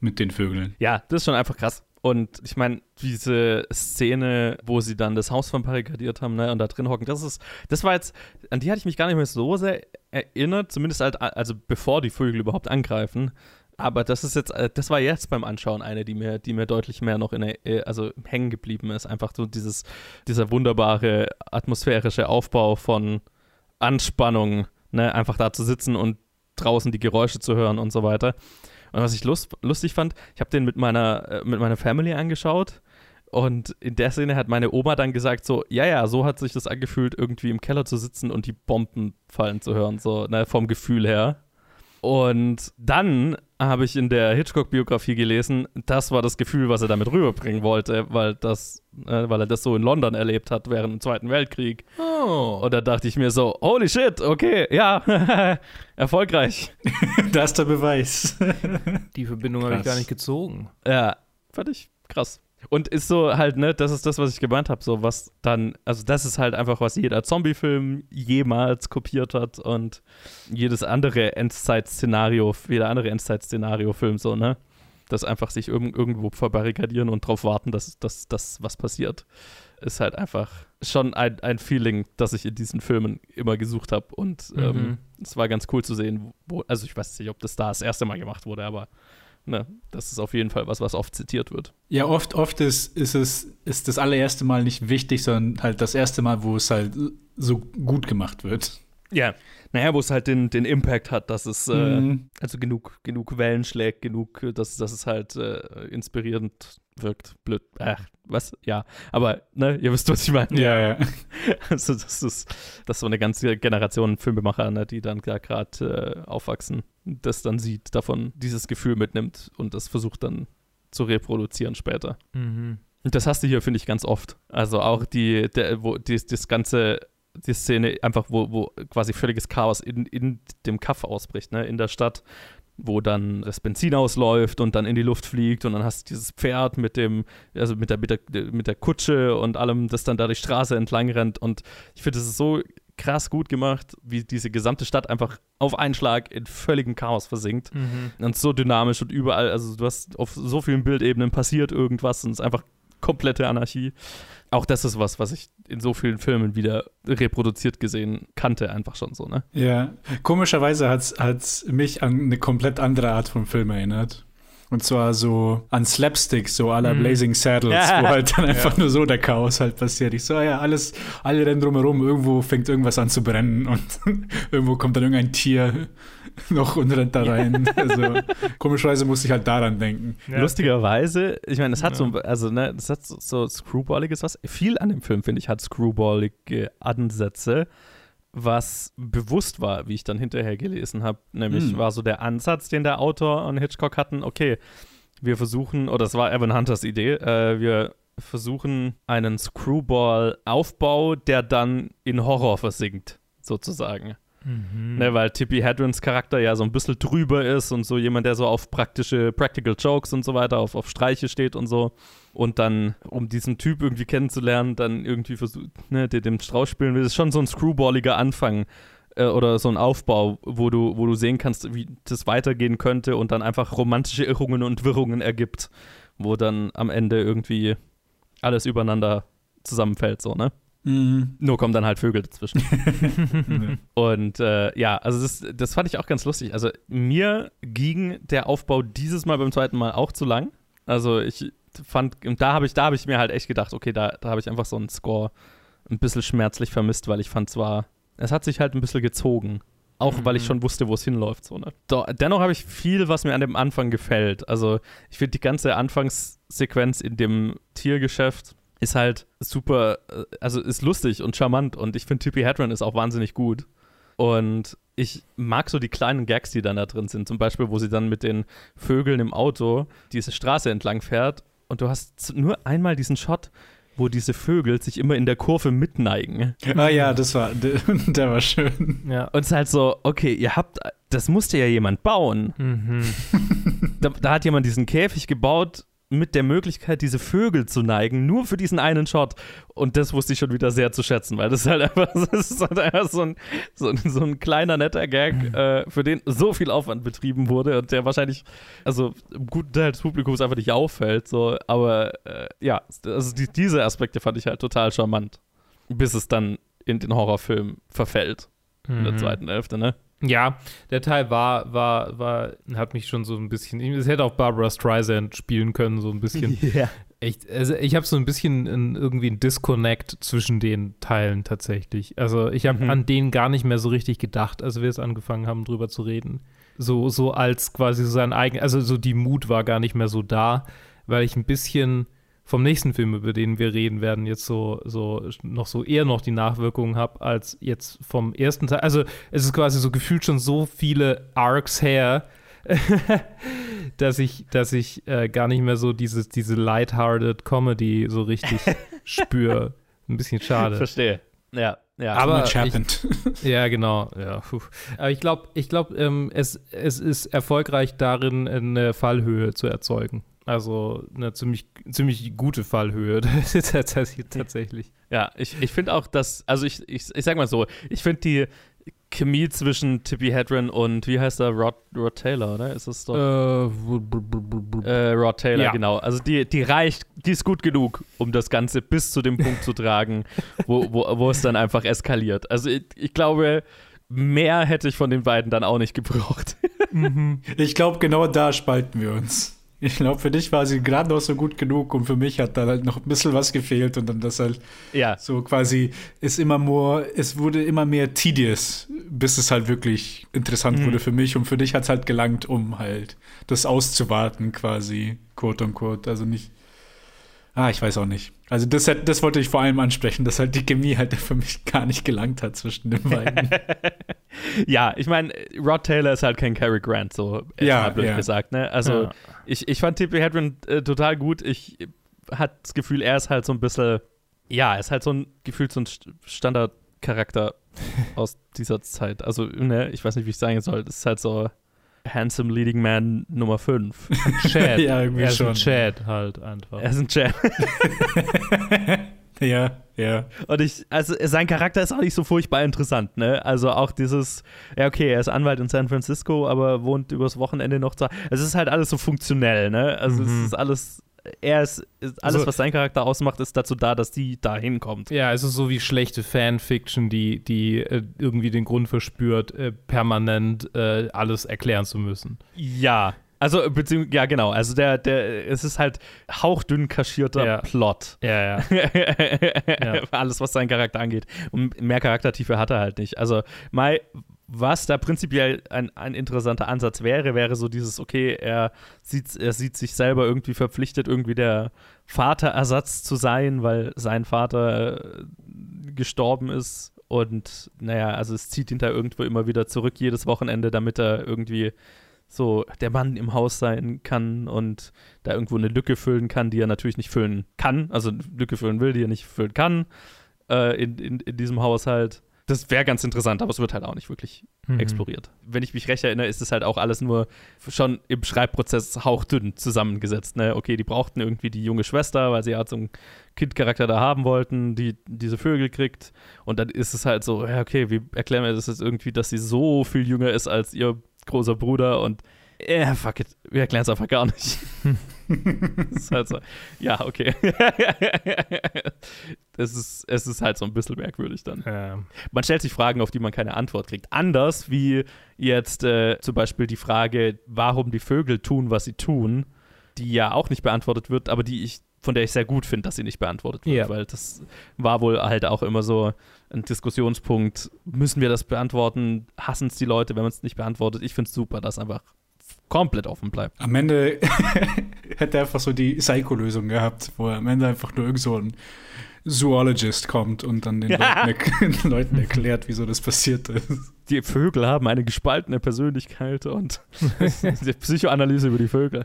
Speaker 1: mit den Vögeln.
Speaker 3: Ja, das ist schon einfach krass. Und ich meine, diese Szene, wo sie dann das Haus verbarrikadiert haben, ne, und da drin hocken, das ist, das war jetzt, an die hatte ich mich gar nicht mehr so sehr erinnert, zumindest halt, also bevor die Vögel überhaupt angreifen. Aber das ist jetzt, äh, das war jetzt beim Anschauen eine, die mir, die mir deutlich mehr noch in der, äh, also hängen geblieben ist. Einfach so dieses, dieser wunderbare atmosphärische Aufbau von Anspannung, ne, einfach da zu sitzen und draußen die Geräusche zu hören und so weiter. Und was ich lust, lustig fand, ich habe den mit meiner, äh, mit meiner Family angeschaut und in der Szene hat meine Oma dann gesagt so, ja, ja, so hat sich das angefühlt, irgendwie im Keller zu sitzen und die Bomben fallen zu hören, so, ne, vom Gefühl her. Und dann habe ich in der Hitchcock-Biografie gelesen, das war das Gefühl, was er damit rüberbringen wollte, weil, das, äh, weil er das so in London erlebt hat während dem Zweiten Weltkrieg. Oh. Und da dachte ich mir so, holy shit, okay, ja, erfolgreich.
Speaker 1: das ist der Beweis.
Speaker 4: Die Verbindung habe ich gar nicht gezogen.
Speaker 3: Ja, fand ich krass. Und ist so halt, ne, das ist das, was ich gemeint habe, so was dann, also das ist halt einfach, was jeder Zombie-Film jemals kopiert hat und jedes andere Endzeit-Szenario, jeder andere Endzeit-Szenario-Film so, ne, das einfach sich irg irgendwo verbarrikadieren und drauf warten, dass das was passiert, ist halt einfach schon ein, ein Feeling, das ich in diesen Filmen immer gesucht habe und mhm. ähm, es war ganz cool zu sehen, wo, also ich weiß nicht, ob das da das erste Mal gemacht wurde, aber ne, das ist auf jeden Fall was, was oft zitiert wird.
Speaker 1: Ja, oft, oft ist, ist es ist das allererste Mal nicht wichtig, sondern halt das erste Mal, wo es halt so gut gemacht wird.
Speaker 3: Ja, naja, wo es halt den, den Impact hat, dass es äh, mhm. äh, also genug, genug Wellen schlägt, genug, dass, dass es halt äh, inspirierend wirkt. Blöd. Ach, was? Ja. Aber, ne, ihr wisst, was ich meine.
Speaker 1: Ja, ja.
Speaker 3: Also, das ist, das ist so eine ganze Generation Filmemacher, ne, die dann gerade äh, aufwachsen, das dann sieht, davon dieses Gefühl mitnimmt und das versucht dann zu reproduzieren später. Mhm. Und das hast du hier, finde ich, ganz oft. Also auch die, der, wo die, das ganze die Szene einfach, wo, wo quasi völliges Chaos in, in dem Kaff ausbricht, ne, in der Stadt wo dann das Benzin ausläuft und dann in die Luft fliegt und dann hast du dieses Pferd mit dem, also mit der, mit der, mit der Kutsche und allem, das dann da die Straße entlang rennt und ich finde, das ist so krass gut gemacht, wie diese gesamte Stadt einfach auf einen Schlag in völligem Chaos versinkt. Und so dynamisch und überall, also du hast auf so vielen Bildebenen passiert irgendwas und es ist einfach komplette Anarchie. Auch das ist was, was ich in so vielen Filmen wieder reproduziert gesehen kannte, einfach schon so, ne?
Speaker 1: Ja, komischerweise hat es mich an eine komplett andere Art von Film erinnert. Und zwar so an Slapstick, so à la Blazing Saddles,
Speaker 3: Ja.
Speaker 1: wo halt dann einfach nur so der Chaos halt passiert. Ich so, ah ja, alles, alle rennen drumherum, irgendwo fängt irgendwas an zu brennen und irgendwo kommt dann irgendein Tier noch und rennt da rein. Also komischerweise musste ich halt daran denken.
Speaker 4: Ja.
Speaker 3: Lustigerweise, ich meine, es hat so, also, ne, es hat so, so Screwballiges was. Viel an dem Film, finde ich, hat Screwballige Ansätze, was bewusst war, wie ich dann hinterher gelesen habe. Nämlich
Speaker 1: Hm.
Speaker 3: war so der Ansatz, den der Autor und Hitchcock hatten, okay, wir versuchen, oder es war Evan Hunters Idee, äh, wir versuchen einen Screwball-Aufbau, der dann in Horror versinkt, sozusagen.
Speaker 4: Mhm.
Speaker 3: Ne, weil Tippi Hedrons Charakter ja so ein bisschen drüber ist und so jemand, der so auf praktische Practical Jokes und so weiter, auf, auf Streiche steht und so. Und dann, um diesen Typ irgendwie kennenzulernen, dann irgendwie versucht, ne, der dem Strauß spielen will, ist schon so ein screwballiger Anfang äh, oder so ein Aufbau, wo du, wo du sehen kannst, wie das weitergehen könnte und dann einfach romantische Irrungen und Wirrungen ergibt, wo dann am Ende irgendwie alles übereinander zusammenfällt, so, ne?
Speaker 1: Mhm.
Speaker 3: Nur kommen dann halt Vögel dazwischen. Und äh, ja, also das, das fand ich auch ganz lustig. Also mir ging der Aufbau dieses Mal beim zweiten Mal auch zu lang. Also ich fand, und da habe ich, da habe ich mir halt echt gedacht, okay, da, da habe ich einfach so einen Score ein bisschen schmerzlich vermisst, weil ich fand zwar, es hat sich halt ein bisschen gezogen. Auch weil ich schon wusste, wo es hinläuft. So, ne? Doch, dennoch habe ich viel, was mir an dem Anfang gefällt. Also ich finde die ganze Anfangssequenz in dem Tiergeschäft ist halt super, äh, also ist lustig und charmant und ich finde Tippi Hedren ist auch wahnsinnig gut. Und ich mag so die kleinen Gags, die dann da drin sind. Zum Beispiel, wo sie dann mit den Vögeln im Auto diese Straße entlang fährt und du hast nur einmal diesen Shot, wo diese Vögel sich immer in der Kurve mitneigen.
Speaker 1: Ah ja, das war, der, der war schön.
Speaker 4: Ja.
Speaker 3: Und es ist halt so, okay, ihr habt, das musste ja jemand bauen.
Speaker 4: Mhm.
Speaker 3: Da, da hat jemand diesen Käfig gebaut mit der Möglichkeit, diese Vögel zu neigen, nur für diesen einen Shot. Und das wusste ich schon wieder sehr zu schätzen, weil das ist halt einfach, das ist halt einfach so, ein, so, ein, so ein kleiner, netter Gag, äh, für den so viel Aufwand betrieben wurde und der wahrscheinlich, also im guten Teil des Publikums einfach nicht auffällt. So. Aber äh, ja, also die, diese Aspekte fand ich halt total charmant. Bis es dann in den Horrorfilm verfällt. In der
Speaker 4: Mhm.
Speaker 3: zweiten Hälfte, ne?
Speaker 4: Ja, der Teil war, war, war, hat mich schon so ein bisschen, es hätte auch Barbara Streisand spielen können, so ein bisschen.
Speaker 3: Ja.
Speaker 4: Echt, also ich habe so ein bisschen ein, irgendwie ein Disconnect zwischen den Teilen tatsächlich. Also ich habe
Speaker 3: Mhm.
Speaker 4: an denen gar nicht mehr so richtig gedacht, als wir es angefangen haben, drüber zu reden. So, so als quasi so sein eigen, also so die Mut war gar nicht mehr so da, weil ich ein bisschen vom nächsten Film, über den wir reden werden, jetzt so, so noch so eher noch die Nachwirkungen habe, als jetzt vom ersten Teil. Also es ist quasi so gefühlt schon so viele Arcs her, dass ich, dass ich äh, gar nicht mehr so dieses, diese lighthearted Comedy so richtig spüre. Ein bisschen schade.
Speaker 3: Verstehe. Ja, ja.
Speaker 4: Aber
Speaker 1: happened.
Speaker 4: Ja, genau. Ja, puh. Aber ich glaube, ich glaub, ähm, es, es ist erfolgreich darin, eine Fallhöhe zu erzeugen. Also eine ziemlich, ziemlich gute Fallhöhe tatsächlich. tatsächlich.
Speaker 3: Ja, ich, ich finde auch, dass, also ich, ich, ich sag mal so, ich finde die Chemie zwischen Tippi Hedren und, wie heißt er, Rod, Rod Taylor, oder? Ist es doch?
Speaker 4: Äh,
Speaker 3: Äh, Rod Taylor,
Speaker 4: Ja.
Speaker 3: genau. Also die, die reicht, die ist gut genug, um das Ganze bis zu dem Punkt zu tragen, wo, wo, wo es dann einfach eskaliert. Also ich, ich glaube, mehr hätte ich von den beiden dann auch nicht gebraucht.
Speaker 1: Ich glaube, genau da spalten wir uns. Ich glaube, für dich war sie gerade noch so gut genug und für mich hat da halt noch ein bisschen was gefehlt und dann das halt
Speaker 3: ja,
Speaker 1: so quasi ist immer more, es wurde immer mehr tedious, bis es halt wirklich interessant wurde für mich und für dich hat es halt gelangt, um halt das auszuwarten quasi, quote unquote, also nicht Ah, ich weiß auch nicht. Also das, hat- das wollte ich vor allem ansprechen, dass halt die Chemie halt für mich gar nicht gelangt hat zwischen den beiden.
Speaker 3: ja, ich meine, Rod Taylor ist halt kein Cary Grant, so
Speaker 1: Ja,
Speaker 3: blöd
Speaker 1: ja.
Speaker 3: gesagt, ne? Also
Speaker 4: Ja.
Speaker 3: ich, ich fand Tippi Hedren äh, total gut. Ich hatte das Gefühl, er ist halt so ein bisschen, ja, er ist halt so ein gefühlt so ein St- Standardcharakter aus dieser Zeit. Also, ne, ich weiß nicht, wie ich sagen soll. Das ist halt so Handsome Leading Man Nummer 5.
Speaker 4: Chad.
Speaker 1: Ja, irgendwie
Speaker 4: er ist
Speaker 1: schon.
Speaker 4: ein Chad halt einfach.
Speaker 3: er ist ein Champ.
Speaker 1: Ja, ja.
Speaker 3: Und ich, also sein Charakter ist auch nicht so furchtbar interessant, ne? Also auch dieses, ja, okay, er ist Anwalt in San Francisco, aber wohnt übers Wochenende noch da. Es ist halt alles so funktionell, ne? Also
Speaker 4: Mhm.
Speaker 3: es ist alles, er ist, ist alles,
Speaker 4: Also-
Speaker 3: was sein Charakter ausmacht, ist dazu da, dass die da hinkommt.
Speaker 4: Ja, es ist so wie schlechte Fanfiction, die, die äh, irgendwie den Grund verspürt, äh, permanent äh, alles erklären zu müssen.
Speaker 3: Ja. Also, beziehungsweise, ja, genau. Also, der, der, es ist halt hauchdünn kaschierter
Speaker 4: Ja.
Speaker 3: Plot.
Speaker 4: Ja, ja.
Speaker 3: Alles, was seinen Charakter angeht. Und mehr Charaktertiefe hat er halt nicht. Also, Mai, was da prinzipiell ein, ein interessanter Ansatz wäre, wäre so dieses, okay, er sieht, er sieht sich selber irgendwie verpflichtet, irgendwie der Vaterersatz zu sein, weil sein Vater äh, gestorben ist. Und naja, also es zieht ihn da irgendwo immer wieder zurück jedes Wochenende, damit er irgendwie so der Mann im Haus sein kann und da irgendwo eine Lücke füllen kann, die er natürlich nicht füllen kann. Also Lücke füllen will, die er nicht füllen kann äh, in, in, in diesem Haushalt. Das wäre ganz interessant, aber es wird halt auch nicht wirklich
Speaker 4: Mhm.
Speaker 3: exploriert. Wenn ich mich recht erinnere, ist es halt auch alles nur schon im Schreibprozess hauchdünn zusammengesetzt. Ne? Okay, die brauchten irgendwie die junge Schwester, weil sie halt so einen Kindcharakter da haben wollten, die diese Vögel kriegt. Und dann ist es halt so, ja, okay, wie erklären wir das jetzt irgendwie, dass sie so viel jünger ist als ihr großer Bruder und ja, fuck it, wir erklären es einfach gar nicht. ist halt so, ja, okay. es, ist, es ist halt so ein bisschen merkwürdig dann
Speaker 4: Ja.
Speaker 3: man stellt sich Fragen, auf die man keine Antwort kriegt. Anders wie jetzt äh, zum Beispiel die Frage, warum die Vögel tun, was sie tun, die ja auch nicht beantwortet wird, aber die ich, von der ich sehr gut finde, dass sie nicht beantwortet wird,
Speaker 4: Ja.
Speaker 3: weil das war wohl halt auch immer so ein Diskussionspunkt. Müssen wir das beantworten? Hassen es die Leute, wenn man es nicht beantwortet? Ich finde es super, dass einfach komplett offen bleibt.
Speaker 1: Am Ende hätte er einfach so die Psycho-Lösung gehabt, wo am Ende einfach nur irgend so ein Zoologist kommt und dann den Leuten, er Leuten erklärt, wieso das passiert ist.
Speaker 3: Die Vögel haben eine gespaltene Persönlichkeit und die Psychoanalyse über die Vögel.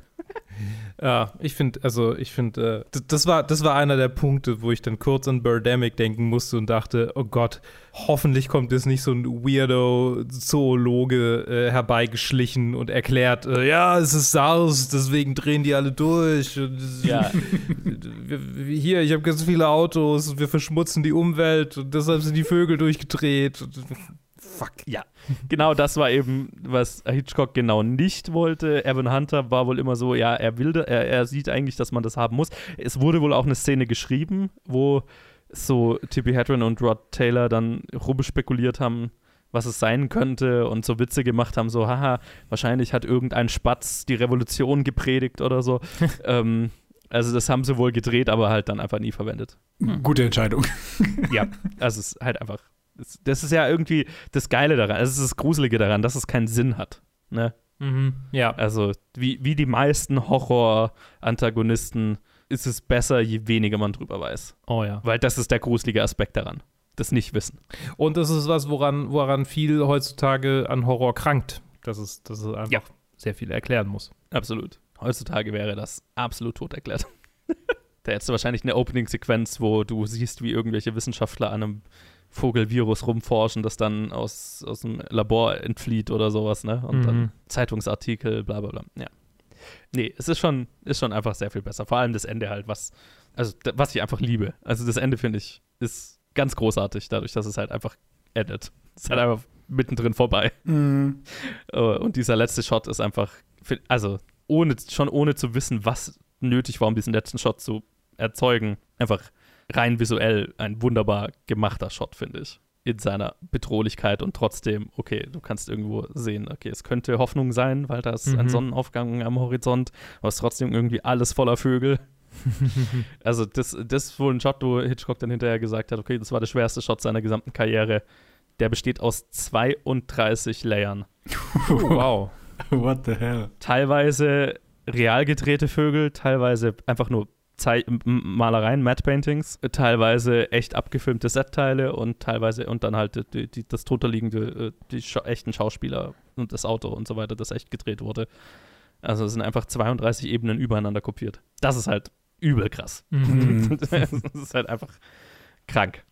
Speaker 4: Ja, ich finde, also ich finde, äh, das war, das war einer der Punkte, wo ich dann kurz an Birdemic denken musste und dachte, oh Gott, hoffentlich kommt jetzt nicht so ein weirdo Zoologe äh, herbeigeschlichen und erklärt, äh, ja, es ist SARS, deswegen drehen die alle durch. Und,
Speaker 3: Ja.
Speaker 4: hier, ich habe ganz viele Autos, wir verschmutzen die Umwelt und deshalb sind die Vögel durchgedreht. Fuck.
Speaker 3: Ja, genau das war eben, was Hitchcock genau nicht wollte. Evan Hunter war wohl immer so, ja, er will, er, er sieht eigentlich, dass man das haben muss. Es wurde wohl auch eine Szene geschrieben, wo so Tippi Hedren und Rod Taylor dann rumspekuliert haben, was es sein könnte und so Witze gemacht haben, so, haha, wahrscheinlich hat irgendein Spatz die Revolution gepredigt oder so. ähm, also das haben sie wohl gedreht, aber halt dann einfach nie verwendet.
Speaker 1: Gute Entscheidung.
Speaker 3: Ja, also es ist halt einfach. Das, das ist ja irgendwie das Geile daran, also es ist das Gruselige daran, dass es keinen Sinn hat. Ne?
Speaker 4: Mhm. Ja.
Speaker 3: Also, wie, wie die meisten Horror-Antagonisten ist es besser, je weniger man drüber weiß.
Speaker 4: Oh ja.
Speaker 3: Weil das ist der gruselige Aspekt daran. Das Nicht-Wissen.
Speaker 4: Und das ist was, woran, woran viel heutzutage an Horror krankt. Dass es, dass es einfach
Speaker 3: Ja.
Speaker 4: sehr viel erklären muss.
Speaker 3: Absolut. Heutzutage wäre das absolut tot erklärt. da hättest du wahrscheinlich eine Opening-Sequenz, wo du siehst, wie irgendwelche Wissenschaftler an einem Vogelvirus rumforschen, das dann aus, aus dem Labor entflieht oder sowas, ne? Und
Speaker 4: Mhm.
Speaker 3: dann Zeitungsartikel, bla bla bla. Ja. Nee, es ist schon, ist schon einfach sehr viel besser. Vor allem das Ende halt, was, also was ich einfach liebe. Also das Ende, finde ich, ist ganz großartig, dadurch, dass es halt einfach endet. Es ist halt einfach mittendrin vorbei.
Speaker 1: Mhm.
Speaker 3: Äh, Und dieser letzte Shot ist einfach, also ohne, schon ohne zu wissen, was nötig war, um diesen letzten Shot zu erzeugen, einfach rein visuell ein wunderbar gemachter Shot, finde ich. In seiner Bedrohlichkeit und trotzdem, okay, du kannst irgendwo sehen, okay, es könnte Hoffnung sein, weil da ist ein
Speaker 4: Mhm.
Speaker 3: Sonnenaufgang am Horizont, aber es ist trotzdem irgendwie alles voller Vögel. also, das, das ist wohl ein Shot, wo Hitchcock dann hinterher gesagt hat, okay, das war der schwerste Shot seiner gesamten Karriere. Der besteht aus 32 Layern.
Speaker 4: wow.
Speaker 1: What the hell?
Speaker 3: teilweise real gedrehte Vögel, teilweise einfach nur M- Malereien, Matte Paintings, teilweise echt abgefilmte Setteile und teilweise und dann halt die, die, das drunterliegende, äh, die scha echten Schauspieler und das Auto und so weiter, das echt gedreht wurde. Also es sind einfach 32 Ebenen übereinander kopiert. Das ist halt übel krass.
Speaker 1: Mhm.
Speaker 3: das ist halt einfach krank.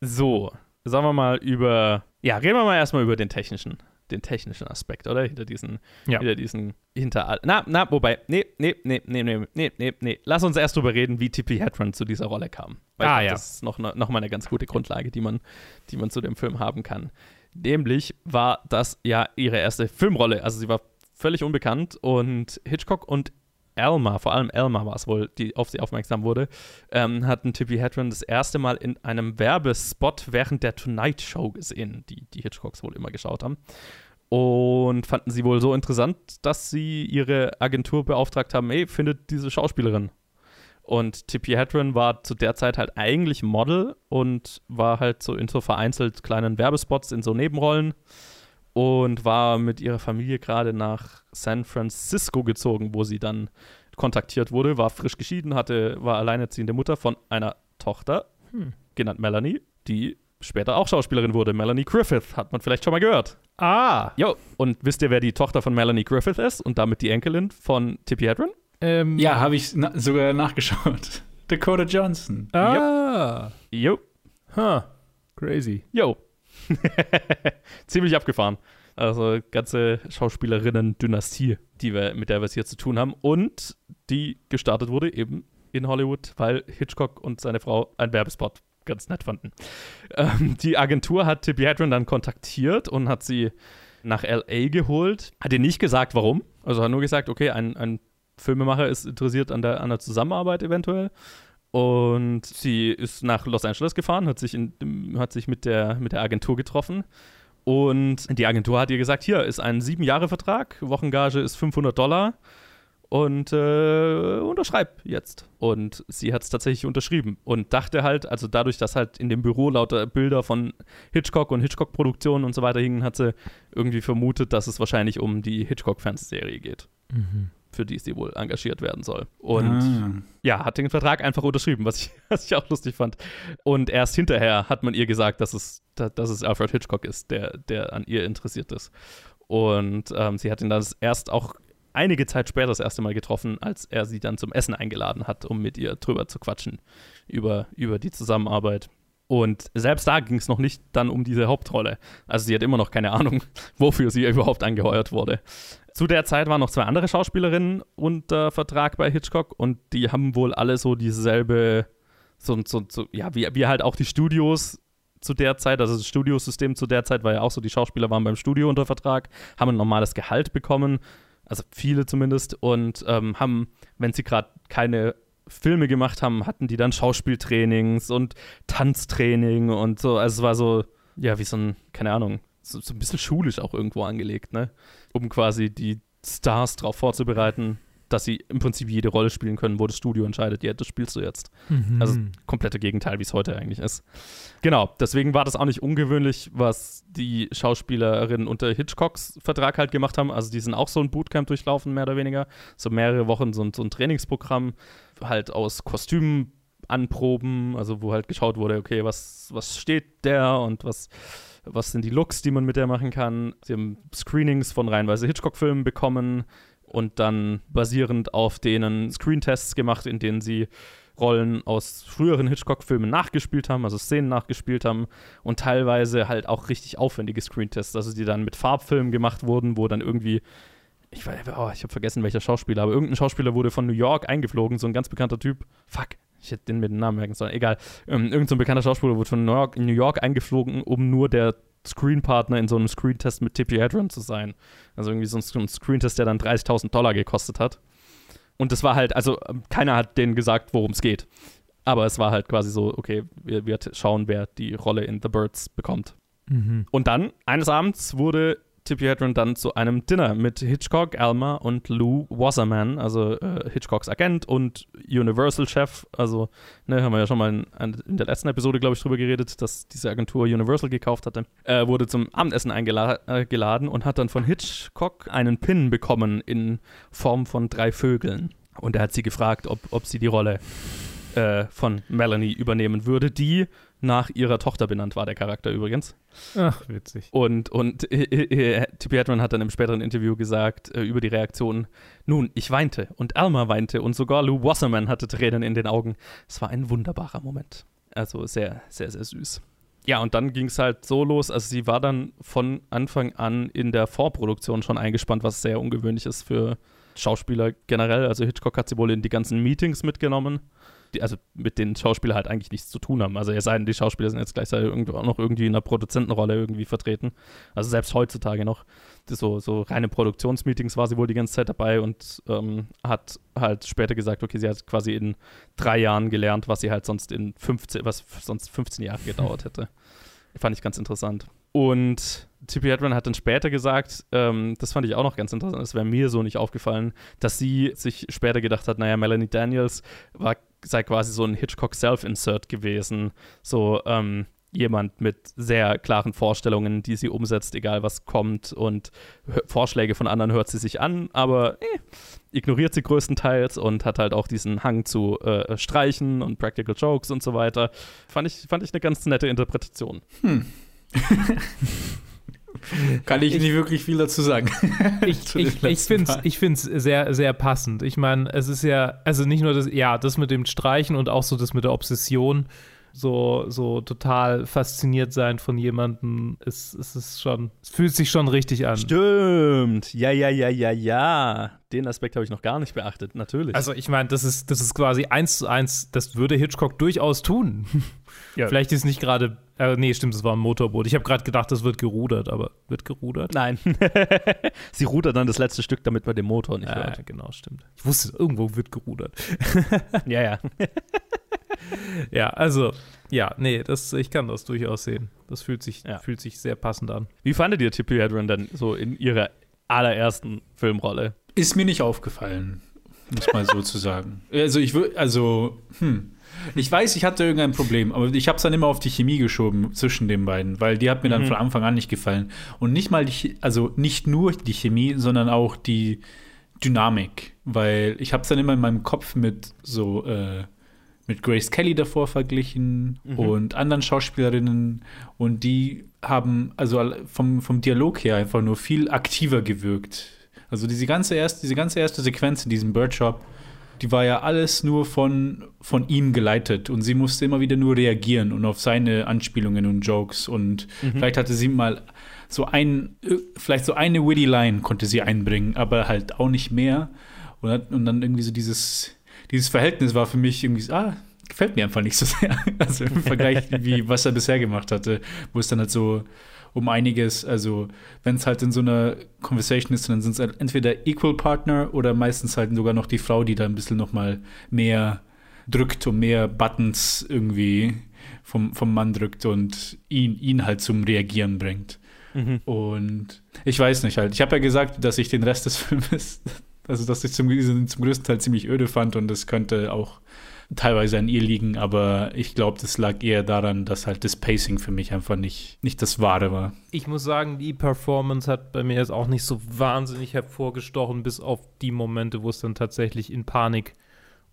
Speaker 3: So, sagen wir mal über Ja, reden wir mal erstmal über den technischen, den technischen Aspekt, oder? Hinter diesen,
Speaker 4: Ja.
Speaker 3: hinter diesen, hinter Na, na, wobei, nee, nee, nee, nee, nee, nee, nee, nee. Lass uns erst drüber reden, wie Tippi Hedren zu dieser Rolle kam. Weil
Speaker 4: Ah, ja.
Speaker 3: Das ist noch, ne- noch mal eine ganz gute Grundlage, die man, die man zu dem Film haben kann. Nämlich war das ja ihre erste Filmrolle. Also sie war völlig unbekannt und Hitchcock und Elma, vor allem Elma war es wohl, die auf sie aufmerksam wurde, ähm, hatten Tippi Hedren das erste Mal in einem Werbespot während der Tonight Show gesehen, die die Hitchcocks wohl immer geschaut haben. Und fanden sie wohl so interessant, dass sie ihre Agentur beauftragt haben, ey, findet diese Schauspielerin. Und Tippi Hedren war zu der Zeit halt eigentlich Model und war halt so in so vereinzelt kleinen Werbespots in so Nebenrollen und war mit ihrer Familie gerade nach San Francisco gezogen, wo sie dann kontaktiert wurde, war frisch geschieden, hatte, war alleinerziehende Mutter von einer Tochter,
Speaker 4: Hm.
Speaker 3: genannt Melanie, die später auch Schauspielerin wurde. Melanie Griffith, hat man vielleicht schon mal gehört.
Speaker 4: Ah.
Speaker 3: Jo, und wisst ihr, wer die Tochter von Melanie Griffith ist und damit die Enkelin von Tippi Hedren?
Speaker 4: Ähm,
Speaker 1: Ja, habe ich na sogar nachgeschaut. Dakota Johnson.
Speaker 4: Ah.
Speaker 3: Jo,
Speaker 4: Huh. Crazy.
Speaker 3: jo. Ziemlich abgefahren. Also ganze Schauspielerinnen-Dynastie, die wir, mit der wir es hier zu tun haben. Und die gestartet wurde eben in Hollywood, weil Hitchcock und seine Frau einen Werbespot ganz nett fanden. Ähm, die Agentur hat Tippi Hedren dann kontaktiert und hat sie nach L.A. geholt. Hat ihr nicht gesagt, warum. Also hat nur gesagt, okay, ein, ein Filmemacher ist interessiert an der, an der Zusammenarbeit eventuell. Und sie ist nach Los Angeles gefahren, hat sich, in, hat sich mit, der, mit der Agentur getroffen. Und die Agentur hat ihr gesagt, hier ist ein Sieben-Jahre-Vertrag, Wochengage ist 500 Dollar und äh, unterschreib jetzt. Und sie hat es tatsächlich unterschrieben und dachte halt, also dadurch, dass halt in dem Büro lauter Bilder von Hitchcock und Hitchcock-Produktionen und so weiter hingen, hat sie irgendwie vermutet, dass es wahrscheinlich um die Hitchcock-Fernsehserie geht, für die sie wohl engagiert werden soll. Und
Speaker 1: ah.
Speaker 3: ja, hat den Vertrag einfach unterschrieben, was ich, was ich auch lustig fand. Und erst hinterher hat man ihr gesagt, dass es, da- dass es Alfred Hitchcock ist, der, der an ihr interessiert ist. Und ähm, sie hat ihn dann erst auch einige Zeit später das erste Mal getroffen, als er sie dann zum Essen eingeladen hat, um mit ihr drüber zu quatschen, über, über die Zusammenarbeit. Und selbst da ging es noch nicht dann um diese Hauptrolle. Also sie hat immer noch keine Ahnung, wofür sie überhaupt angeheuert wurde. Zu der Zeit waren noch zwei andere Schauspielerinnen unter Vertrag bei Hitchcock und die haben wohl alle so dieselbe, so, so, so ja, wie, wie halt auch die Studios zu der Zeit, also das Studiosystem zu der Zeit war ja auch so, die Schauspieler waren beim Studio unter Vertrag, haben ein normales Gehalt bekommen, also viele zumindest, und ähm, haben, wenn sie gerade keine Filme gemacht haben, hatten die dann Schauspieltrainings und Tanztraining und so. Also es war so, ja, wie so ein, keine Ahnung, so, so ein bisschen schulisch auch irgendwo angelegt, ne? Um quasi die Stars darauf vorzubereiten, dass sie im Prinzip jede Rolle spielen können, wo das Studio entscheidet, ja, das spielst du jetzt. Also komplette Gegenteil, wie es heute eigentlich ist. Genau, deswegen war das auch nicht ungewöhnlich, was die Schauspielerinnen unter Hitchcocks Vertrag halt gemacht haben. Also die sind auch so ein Bootcamp durchlaufen, mehr oder weniger. So mehrere Wochen so, ein- so ein Trainingsprogramm, halt aus Kostümen anproben, also wo halt geschaut wurde, okay, was, was steht der und was, was sind die Looks, die man mit der machen kann. Sie haben Screenings von reihenweise Hitchcock-Filmen bekommen und dann basierend auf denen Screentests gemacht, in denen sie Rollen aus früheren Hitchcock-Filmen nachgespielt haben, also Szenen nachgespielt haben und teilweise halt auch richtig aufwendige Screentests, also die dann mit Farbfilmen gemacht wurden, wo dann irgendwie ich, oh, ich habe vergessen, welcher Schauspieler, aber irgendein Schauspieler wurde von New York eingeflogen, so ein ganz bekannter Typ. Fuck, ich hätte den mit dem Namen merken sollen. Egal. Ähm, irgend so ein bekannter Schauspieler wurde von New York, New York eingeflogen, um nur der Screenpartner in so einem Screentest mit Tippi Hedren zu sein. Also irgendwie so ein, Screentest, der dann 30.000 Dollar gekostet hat. Und das war halt, also ähm, keiner hat denen gesagt, worum es geht. Aber es war halt quasi so, okay, wir, wir schauen, wer die Rolle in The Birds bekommt.
Speaker 4: Mhm.
Speaker 3: Und dann, eines Abends, wurde Tippi Hedren dann zu einem Dinner mit Hitchcock, Alma und Lou Wasserman, also äh, Hitchcocks Agent und Universal-Chef. Also, ne, haben wir ja schon mal in, in der letzten Episode, glaube ich, drüber geredet, dass diese Agentur Universal gekauft hatte. Er wurde zum Abendessen eingeladen äh, und hat dann von Hitchcock einen Pin bekommen in Form von drei Vögeln. Und er hat sie gefragt, ob, ob sie die Rolle äh, von Melanie übernehmen würde, die nach ihrer Tochter benannt war, der Charakter übrigens.
Speaker 4: Ach, witzig.
Speaker 3: Und, und äh, äh, Tippi Hedren hat dann im späteren Interview gesagt äh, über die Reaktion, nun, ich weinte und Alma weinte und sogar Lou Wasserman hatte Tränen in den Augen. Es war ein wunderbarer Moment. Also sehr, sehr, sehr süß. Ja, und dann ging es halt so los. Also sie war dann von Anfang an in der Vorproduktion schon eingespannt, was sehr ungewöhnlich ist für Schauspieler generell. Also Hitchcock hat sie wohl in die ganzen Meetings mitgenommen. Die, also mit den Schauspielern halt eigentlich nichts zu tun haben. Also es sei denn, die Schauspieler sind jetzt gleichzeitig auch noch irgendwie in einer Produzentenrolle irgendwie vertreten. Also selbst heutzutage noch. So, so reine Produktionsmeetings war sie wohl die ganze Zeit dabei und ähm, hat halt später gesagt, okay, sie hat quasi in drei Jahren gelernt, was sie halt sonst in 15, was sonst 15 Jahre gedauert hätte. Fand ich ganz interessant. Und Tippi Hedren hat dann später gesagt, ähm, das fand ich auch noch ganz interessant, das wäre mir so nicht aufgefallen, dass sie sich später gedacht hat, naja, Melanie Daniels war, sei quasi so ein Hitchcock-Self-Insert gewesen. So, ähm, jemand mit sehr klaren Vorstellungen, die sie umsetzt, egal was kommt. Und Vorschläge von anderen hört sie sich an, aber eh, ignoriert sie größtenteils und hat halt auch diesen Hang zu äh, Streichen und Practical Jokes und so weiter. Fand ich, fand ich eine ganz nette Interpretation. Hm.
Speaker 1: Kann ich, ich, nicht wirklich viel dazu sagen.
Speaker 4: ich ich, ich finde es sehr, sehr passend. Ich meine, es ist ja, also nicht nur das, ja, das mit dem Streichen und auch so das mit der Obsession so, so total fasziniert sein von jemandem, es, es ist schon, es fühlt sich schon richtig an.
Speaker 3: Stimmt. Ja, ja, ja, ja, ja. Den Aspekt habe ich noch gar nicht beachtet, natürlich.
Speaker 4: Also ich meine, das ist, das ist quasi eins zu eins, das würde Hitchcock durchaus tun. Ja. Vielleicht ist nicht gerade, äh, nee, stimmt, es war ein Motorboot. Ich habe gerade gedacht, das wird gerudert, aber wird gerudert?
Speaker 3: Nein. Sie rudert dann das letzte Stück, damit man den Motor nicht
Speaker 4: ah, hört. Genau, stimmt. Ich wusste, irgendwo wird gerudert.
Speaker 3: ja, ja.
Speaker 4: ja, also, ja, nee, das, ich kann das durchaus sehen. Das fühlt sich, ja. fühlt sich sehr passend an.
Speaker 3: Wie fandet ihr Tippi Hedren denn so in ihrer allerersten Filmrolle?
Speaker 1: Ist mir nicht aufgefallen, muss mal so zu sagen. Also, ich würde, also, hm. Ich weiß, ich hatte irgendein Problem, aber ich habe es dann immer auf die Chemie geschoben zwischen den beiden, weil die hat mir dann mhm. von Anfang an nicht gefallen. Und nicht mal die, also nicht nur die Chemie, sondern auch die Dynamik, weil ich habe es dann immer in meinem Kopf mit so äh, mit Grace Kelly davor verglichen mhm. und anderen Schauspielerinnen und die haben also vom, vom Dialog her einfach nur viel aktiver gewirkt. Also diese ganze erste, diese ganze erste Sequenz in diesem Birdshop, die war ja alles nur von, von ihm geleitet und sie musste immer wieder nur reagieren und auf seine Anspielungen und Jokes und mhm. vielleicht hatte sie mal so ein, vielleicht so eine witty Line konnte sie einbringen, aber halt auch nicht mehr und, und dann irgendwie so dieses dieses Verhältnis war für mich irgendwie, ah, gefällt mir einfach nicht so sehr. Also im Vergleich, wie was er bisher gemacht hatte, wo es dann halt so um einiges, also wenn es halt in so einer Conversation ist, dann sind es halt entweder Equal Partner oder meistens halt sogar noch die Frau, die da ein bisschen noch mal mehr drückt und mehr Buttons irgendwie vom, vom Mann drückt und ihn, ihn halt zum Reagieren bringt. Mhm. Und ich weiß nicht halt. Ich habe ja gesagt, dass ich den Rest des Films also, dass ich zum, zum größten Teil ziemlich öde fand und das könnte auch teilweise an ihr liegen, aber ich glaube, das lag eher daran, dass halt das Pacing für mich einfach nicht, nicht das Wahre war.
Speaker 4: Ich muss sagen, die Performance hat bei mir jetzt auch nicht so wahnsinnig hervorgestochen, bis auf die Momente, wo es dann tatsächlich in Panik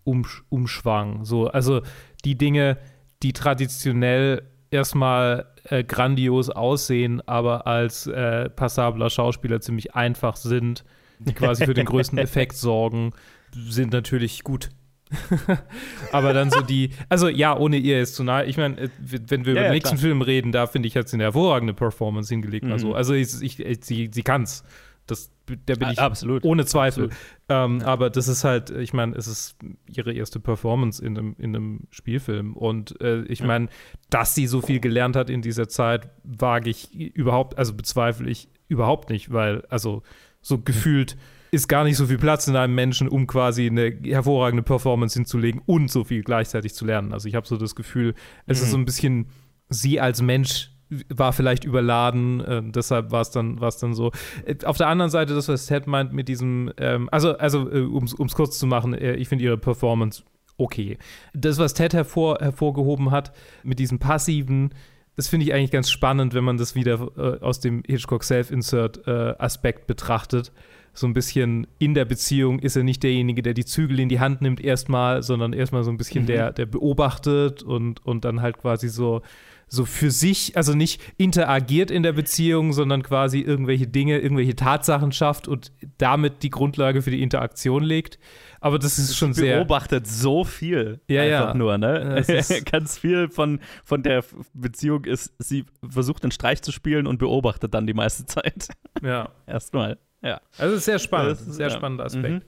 Speaker 4: umsch umschwang. So, also die Dinge, die traditionell erstmal äh, grandios aussehen, aber als äh, passabler Schauspieler ziemlich einfach sind, die quasi für den größten Effekt sorgen, sind natürlich gut. aber dann so die, also ja, ohne ihr ist zu nahe. Ich meine, äh, wenn wir ja, über den ja, nächsten klar. Film reden, da finde ich, hat sie eine hervorragende Performance hingelegt. Mhm. Also, also ich, ich, sie, sie kann's. Das, der bin ich
Speaker 3: absolut.
Speaker 4: ohne Zweifel. Ähm, ja. Aber das ist halt, ich meine, es ist ihre erste Performance in einem, in einem Spielfilm. Und äh, ich meine, dass sie so viel gelernt hat in dieser Zeit, wage ich überhaupt, also bezweifle ich überhaupt nicht, weil, also so gefühlt ist gar nicht so viel Platz in einem Menschen, um quasi eine hervorragende Performance hinzulegen und so viel gleichzeitig zu lernen. Also ich habe so das Gefühl, es mhm. ist so ein bisschen sie als Mensch war vielleicht überladen, äh, deshalb war es dann, dann so. Äh, auf der anderen Seite, das, was Ted meint mit diesem, ähm, also, also äh, um es kurz zu machen, äh, ich finde ihre Performance okay. Das, was Ted hervor, hervorgehoben hat, mit diesem passiven, das finde ich eigentlich ganz spannend, wenn man das wieder äh, aus dem Hitchcock Self-Insert-Aspekt äh, betrachtet. So ein bisschen in der Beziehung ist er nicht derjenige, der die Zügel in die Hand nimmt erstmal, sondern erstmal so ein bisschen mhm. der, der beobachtet und, und dann halt quasi so so für sich, also nicht interagiert in der Beziehung, sondern quasi irgendwelche Dinge, irgendwelche Tatsachen schafft und damit die Grundlage für die Interaktion legt. Aber das ist schon sehr.
Speaker 3: beobachtet so viel.
Speaker 4: Ja,
Speaker 3: einfach
Speaker 4: ja.
Speaker 3: nur, ne? Ganz viel von, von der Beziehung ist, sie versucht einen Streich zu spielen und beobachtet dann die meiste Zeit.
Speaker 4: Ja.
Speaker 3: Erstmal. Ja.
Speaker 4: Also sehr spannend,
Speaker 3: ist,
Speaker 4: sehr
Speaker 3: ja.
Speaker 4: spannender Aspekt.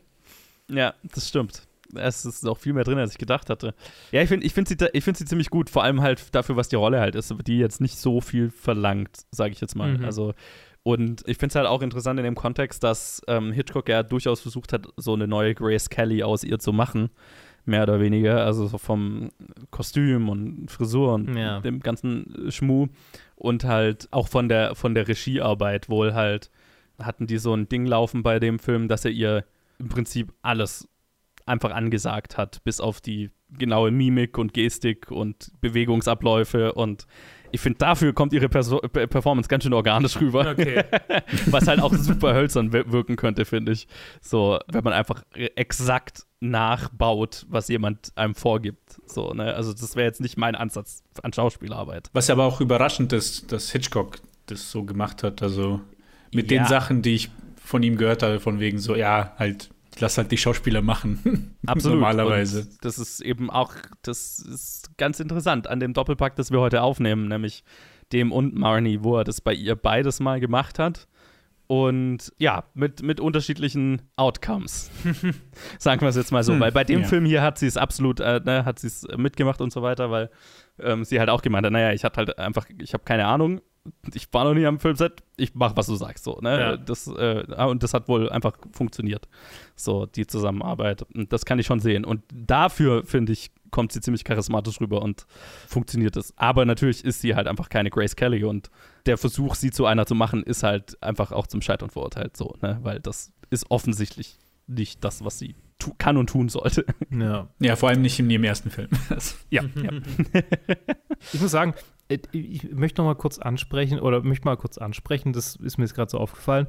Speaker 3: Mhm. Ja, das stimmt. Es ist auch viel mehr drin, als ich gedacht hatte. Ja, ich finde ich find sie, ich find sie ziemlich gut, vor allem halt dafür, was die Rolle halt ist, die jetzt nicht so viel verlangt, sage ich jetzt mal.
Speaker 4: Mhm.
Speaker 3: Also, und ich finde es halt auch interessant in dem Kontext, dass ähm, Hitchcock ja durchaus versucht hat, so eine neue Grace Kelly aus ihr zu machen. Mehr oder weniger, also so vom Kostüm und Frisur und
Speaker 4: Ja.
Speaker 3: dem ganzen Schmuh. Und halt auch von der, von der Regiearbeit wohl halt hatten die so ein Ding laufen bei dem Film, dass er ihr im Prinzip alles einfach angesagt hat, bis auf die genaue Mimik und Gestik und Bewegungsabläufe und ich finde, dafür kommt ihre Perso Pe- Performance ganz schön organisch rüber,
Speaker 4: Okay.
Speaker 3: was halt auch super hölzern wir- wirken könnte, finde ich. So, wenn man einfach exakt nachbaut, was jemand einem vorgibt. So, ne? Also, das wäre jetzt nicht mein Ansatz an Schauspielarbeit.
Speaker 1: Was aber auch überraschend ist, dass Hitchcock das so gemacht hat. Also mit
Speaker 3: Ja.
Speaker 1: den Sachen, die ich von ihm gehört habe, von wegen so, ja, halt, lass halt die Schauspieler machen.
Speaker 3: Absolut.
Speaker 1: Normalerweise.
Speaker 3: Und das ist eben auch, das ist ganz interessant an dem Doppelpack, das wir heute aufnehmen, nämlich dem und Marnie, wo er das bei ihr beides mal gemacht hat. Und ja, mit, mit unterschiedlichen Outcomes. Sagen wir es jetzt mal so.
Speaker 1: Hm,
Speaker 3: weil bei dem
Speaker 1: ja.
Speaker 3: Film hier hat sie es absolut, äh, ne, hat sie es mitgemacht und so weiter, weil ähm, sie halt auch gemeint hat, naja, ich hatte halt einfach, ich habe keine Ahnung, ich war noch nie am Filmset, ich mach, was du sagst, so, ne?
Speaker 4: Ja.
Speaker 3: Das, äh, ah, und das hat wohl einfach funktioniert. So, die Zusammenarbeit. Und das kann ich schon sehen. Und dafür, finde ich, kommt sie ziemlich charismatisch rüber und funktioniert es. Aber natürlich ist sie halt einfach keine Grace Kelly und der Versuch, sie zu einer zu machen, ist halt einfach auch zum Scheitern verurteilt, so, ne? Weil das ist offensichtlich nicht das, was sie tu kann und tun sollte.
Speaker 4: Ja.
Speaker 1: Ja, vor allem nicht in dem ersten Film.
Speaker 3: Ja, ja.
Speaker 4: Ich muss sagen, ich möchte noch mal kurz ansprechen, oder möchte mal kurz ansprechen, das ist mir jetzt gerade so aufgefallen,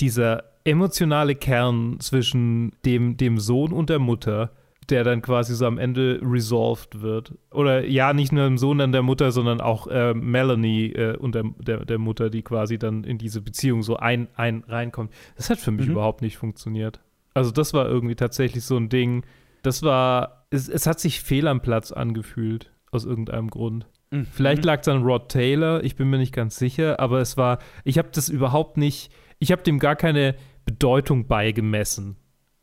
Speaker 4: dieser emotionale Kern zwischen dem, dem Sohn und der Mutter, der dann quasi so am Ende resolved wird. Oder ja, nicht nur dem Sohn an der Mutter, sondern auch äh, Melanie äh, und der, der, der Mutter, die quasi dann in diese Beziehung so ein, ein reinkommt. Das hat für mich
Speaker 3: Mhm.
Speaker 4: überhaupt nicht funktioniert. Also das war irgendwie tatsächlich so ein Ding, das war, es, es hat sich fehl am Platz angefühlt, aus irgendeinem Grund.
Speaker 3: Mhm.
Speaker 4: Vielleicht lag es an Rod Taylor, ich bin mir nicht ganz sicher, aber es war, ich habe das überhaupt nicht, ich habe dem gar keine Bedeutung beigemessen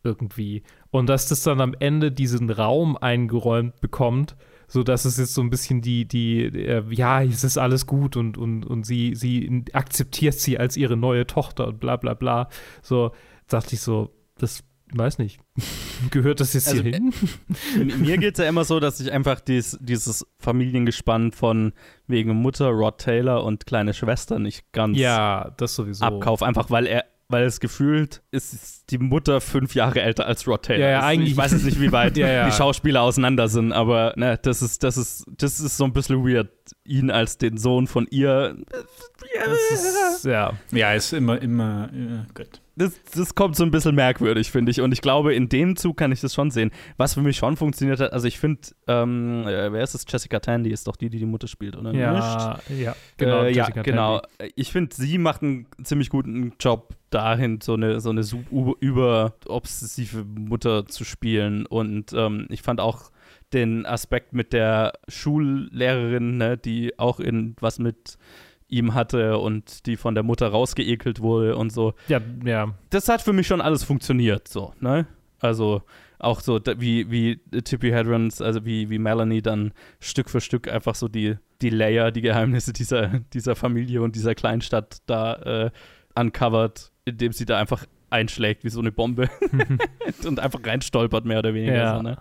Speaker 4: irgendwie. Und dass das dann am Ende diesen Raum eingeräumt bekommt, so dass es jetzt so ein bisschen die, die, äh, ja, es ist alles gut und, und, und sie, sie akzeptiert sie als ihre neue Tochter und bla bla bla. So dachte ich so, das weiß nicht. Gehört das jetzt
Speaker 3: Also,
Speaker 4: hier hin?
Speaker 3: Mir geht es ja immer so, dass ich einfach dies, dieses Familiengespann von wegen Mutter, Rod Taylor und kleine Schwester nicht ganz
Speaker 4: Ja, das sowieso.
Speaker 3: abkaufe, einfach weil er, weil es gefühlt ist die Mutter fünf Jahre älter als Rod Taylor.
Speaker 4: Ja, ja, eigentlich-
Speaker 3: Ich weiß jetzt nicht, wie weit
Speaker 4: Ja, ja.
Speaker 3: die Schauspieler auseinander sind, aber ne, das ist, das ist, das ist so ein bisschen weird, ihn als den Sohn von ihr.
Speaker 4: Das ist, ja.
Speaker 1: ja, ist immer, immer, ja, gut.
Speaker 3: Das, das kommt so ein bisschen merkwürdig, finde ich. Und ich glaube, in dem Zug kann ich das schon sehen. Was für mich schon funktioniert hat, also ich finde, ähm, äh, wer ist das? Jessica Tandy ist doch die, die die Mutter spielt, oder? Nicht?
Speaker 4: Ja, ja,
Speaker 3: Genau, äh, ja, genau.
Speaker 4: Tandy.
Speaker 3: Ich finde, sie macht einen ziemlich guten Job dahin, so eine, so eine überobsessive Mutter zu spielen. Und ähm, ich fand auch den Aspekt mit der Schullehrerin, ne, die auch in was mit ihm hatte und die von der Mutter rausgeekelt wurde und so.
Speaker 4: Ja, ja.
Speaker 3: Das hat für mich schon alles funktioniert, so, ne? Also auch so wie, wie Tippy Hedrons, also wie, wie Melanie dann Stück für Stück einfach so die, die Layer, die Geheimnisse dieser, dieser Familie und dieser Kleinstadt da äh, uncovert, indem sie da einfach einschlägt wie so eine Bombe und einfach reinstolpert, mehr oder weniger.
Speaker 4: Ja.
Speaker 3: So, ne?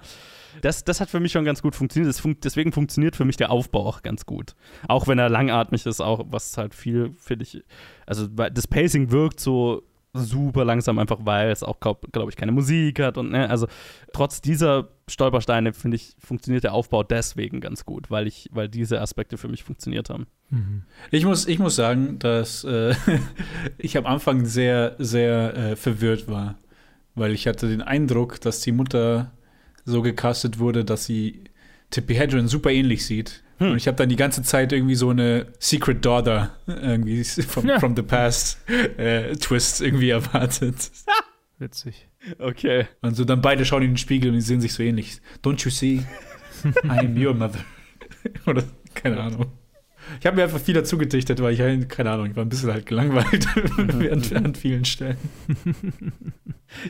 Speaker 3: Das, das hat für mich schon ganz gut funktioniert. Fun deswegen funktioniert für mich der Aufbau auch ganz gut. Auch wenn er langatmig ist, auch was halt viel, finde ich, also das Pacing wirkt so super langsam, einfach weil es auch, glaube glaub ich, keine Musik hat und ne, also trotz dieser Stolpersteine, finde ich, funktioniert der Aufbau deswegen ganz gut, weil ich, weil diese Aspekte für mich funktioniert haben.
Speaker 1: Ich muss, ich muss sagen, dass äh, ich am Anfang sehr, sehr äh, verwirrt war, weil ich hatte den Eindruck, dass die Mutter so gecastet wurde, dass sie Tippi Hedren super ähnlich sieht. Und ich habe dann die ganze Zeit irgendwie so eine Secret Daughter irgendwie from,
Speaker 4: Ja.
Speaker 1: from the Past äh, Twist irgendwie erwartet.
Speaker 4: Witzig.
Speaker 3: Okay.
Speaker 1: Und so dann beide schauen in den Spiegel und die sehen sich so ähnlich. Don't you see? I am your mother. Oder keine Ahnung. Ich habe mir einfach viel dazu gedichtet, weil ich halt, keine Ahnung, ich war ein bisschen halt gelangweilt an vielen Stellen.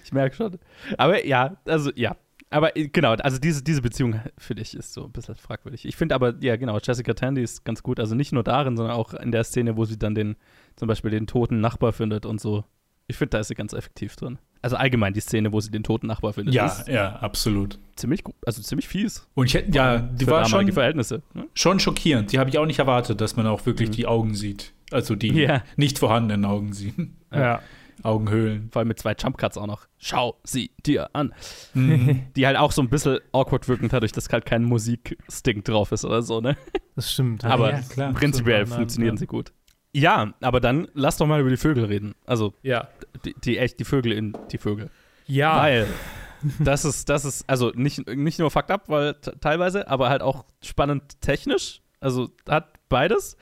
Speaker 3: Ich merke schon. Aber ja, also ja. Aber äh, genau, also diese, diese Beziehung finde ich ist so ein bisschen fragwürdig. Ich finde aber, ja genau, Jessica Tandy ist ganz gut. Also nicht nur darin, sondern auch in der Szene, wo sie dann den, zum Beispiel den toten Nachbar findet und so. Ich finde, da ist sie ganz effektiv drin. Also allgemein die Szene, wo sie den toten Nachbar findet,
Speaker 1: Ja,
Speaker 3: ist
Speaker 1: ja, absolut.
Speaker 3: ziemlich gut, also ziemlich fies.
Speaker 1: Und ich hätte, ja, die
Speaker 3: für
Speaker 1: war schon,
Speaker 3: Verhältnisse. Ne?
Speaker 1: schon schockierend. Die habe ich auch nicht erwartet, dass man auch wirklich
Speaker 3: Mhm.
Speaker 1: die Augen sieht. Also die
Speaker 3: Ja.
Speaker 1: nicht vorhandenen Augen sieht.
Speaker 4: Ja.
Speaker 1: Augenhöhlen.
Speaker 3: Vor allem mit zwei Jumpcuts auch noch. Schau sie dir an.
Speaker 1: Mhm.
Speaker 3: Die halt auch so ein bisschen awkward wirken, dadurch, dass halt kein Musiksting drauf ist oder so, ne?
Speaker 4: Das stimmt.
Speaker 3: Aber
Speaker 1: ja, klar.
Speaker 3: Prinzipiell
Speaker 4: So,
Speaker 3: funktionieren
Speaker 4: ja.
Speaker 3: sie gut. Ja, aber dann lass doch mal über die Vögel reden. Also
Speaker 4: Ja.
Speaker 3: die, die echt die Vögel in die Vögel.
Speaker 4: Ja.
Speaker 3: Weil das ist, das ist, also nicht, nicht nur fucked up, weil teilweise, aber halt auch spannend technisch. Also hat beides,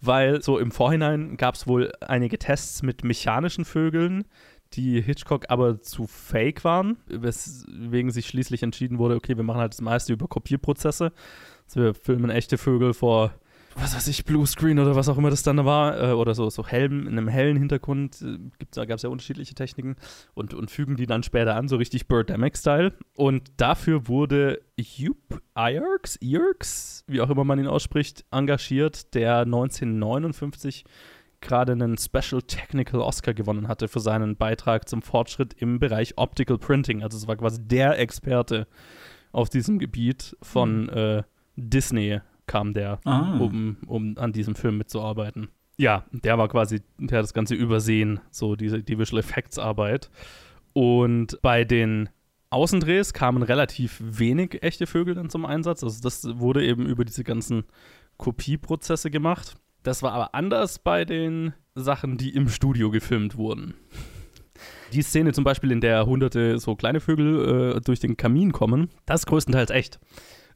Speaker 3: weil so im Vorhinein gab es wohl einige Tests mit mechanischen Vögeln, die Hitchcock aber zu fake waren, weswegen sich schließlich entschieden wurde, okay, wir machen halt das meiste über Kopierprozesse. Also wir filmen echte Vögel vor, was weiß ich, Bluescreen oder was auch immer das dann war, äh, oder so, so hellem, in einem hellen Hintergrund, äh, gibt's, da gab es ja unterschiedliche Techniken und, und fügen die dann später an, so richtig Birdemic-Style. Und dafür wurde Jupp Iorks, Iorks, wie auch immer man ihn ausspricht, engagiert, der 1959 gerade einen Special Technical Oscar gewonnen hatte für seinen Beitrag zum Fortschritt im Bereich Optical Printing. Also es war quasi der Experte auf diesem Gebiet von äh, Disney kam der
Speaker 1: Ah.
Speaker 3: um, um an diesem Film mitzuarbeiten. Ja, der war quasi, der hat das Ganze übersehen, so diese die Visual Effects Arbeit. Und bei den Außendrehs kamen relativ wenig echte Vögel dann zum Einsatz. Also das wurde eben über diese ganzen Kopieprozesse gemacht. Das war aber anders bei den Sachen, die im Studio gefilmt wurden. Die Szene zum Beispiel, in der hunderte so kleine Vögel äh, durch den Kamin kommen, das ist größtenteils echt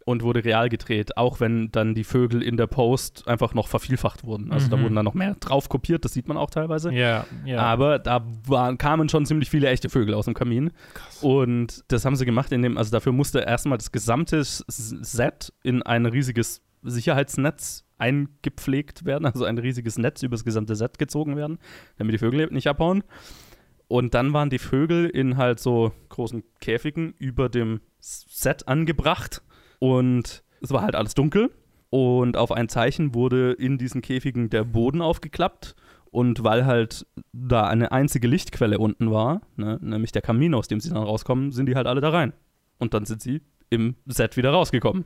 Speaker 3: und wurde real gedreht, auch wenn dann die Vögel in der Post einfach noch vervielfacht wurden. Also da
Speaker 4: Mhm.
Speaker 3: wurden dann noch mehr drauf kopiert, das sieht man auch teilweise.
Speaker 4: Ja, ja.
Speaker 3: Aber da waren, kamen schon ziemlich viele echte Vögel aus dem Kamin. Und das haben sie gemacht, indem, also dafür musste erstmal das gesamte Set in ein riesiges Sicherheitsnetz eingepflegt werden, also ein riesiges Netz übers gesamte Set gezogen werden, damit die Vögel nicht abhauen. Und dann waren die Vögel in halt so großen Käfigen über dem Set angebracht und es war halt alles dunkel. Und auf ein Zeichen wurde in diesen Käfigen der Boden aufgeklappt. Und weil halt da eine einzige Lichtquelle unten war, ne, nämlich der Kamin, aus dem sie dann rauskommen, sind die halt alle da rein. Und dann sind sie im Set wieder rausgekommen.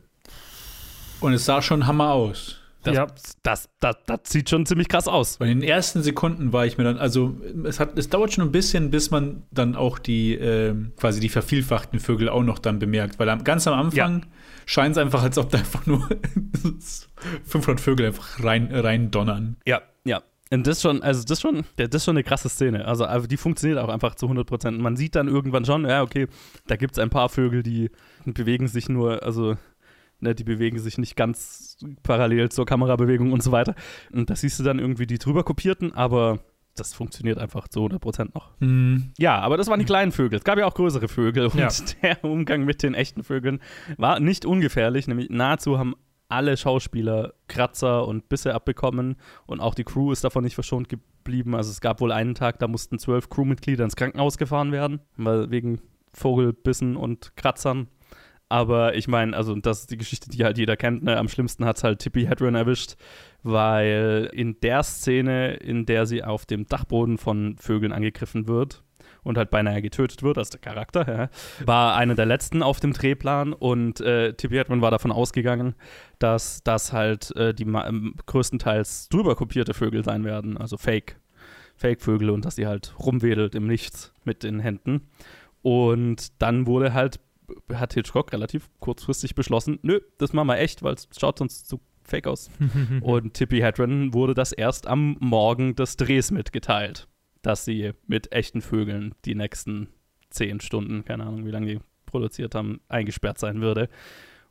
Speaker 1: Und es sah schon Hammer aus.
Speaker 3: Das,
Speaker 4: Ja.
Speaker 3: das, das, das sieht schon ziemlich krass aus.
Speaker 1: Bei den ersten Sekunden war ich mir dann, also es hat, es dauert schon ein bisschen, bis man dann auch die ähm, quasi die vervielfachten Vögel auch noch dann bemerkt, weil am, ganz am Anfang scheint es einfach, als ob da einfach nur 500 Vögel einfach rein, rein donnern.
Speaker 3: Ja, ja. Und das schon, also das schon, das ist schon eine krasse Szene. Also die funktioniert auch einfach zu 100 Prozent. Man sieht dann irgendwann schon, ja, okay, da gibt es ein paar Vögel, die bewegen sich nur, also ne, die bewegen sich nicht ganz parallel zur Kamerabewegung und so weiter. Und das siehst du dann irgendwie die drüber kopierten, aber das funktioniert einfach zu 100 Prozent noch.
Speaker 1: Mhm.
Speaker 3: Ja, aber das waren die kleinen Vögel. Es gab ja auch größere Vögel. Und
Speaker 4: Ja.
Speaker 3: der Umgang mit den echten Vögeln war nicht ungefährlich. Nämlich nahezu haben alle Schauspieler Kratzer und Bisse abbekommen. Und auch die Crew ist davon nicht verschont geblieben. Also es gab wohl einen Tag, da mussten zwölf Crewmitglieder ins Krankenhaus gefahren werden. Weil wegen Vogelbissen und Kratzern. Aber ich meine, also das ist die Geschichte, die halt jeder kennt. Ne? Am schlimmsten hat es halt Tippi Hedren erwischt, weil in der Szene, in der sie auf dem Dachboden von Vögeln angegriffen wird und halt beinahe getötet wird, als der Charakter, ja, war einer der letzten auf dem Drehplan und äh, Tippi Hedren war davon ausgegangen, dass das halt äh, die ähm, größtenteils drüber kopierte Vögel sein werden, also Fake. Fake-Vögel und dass sie halt rumwedelt im Nichts mit den Händen. Und dann wurde halt, hat Hitchcock relativ kurzfristig beschlossen, nö, das machen wir echt, weil es schaut sonst zu fake aus. Und Tippi Hedren wurde das erst am Morgen des Drehs mitgeteilt, dass sie mit echten Vögeln die nächsten zehn Stunden, keine Ahnung, wie lange die produziert haben, eingesperrt sein würde.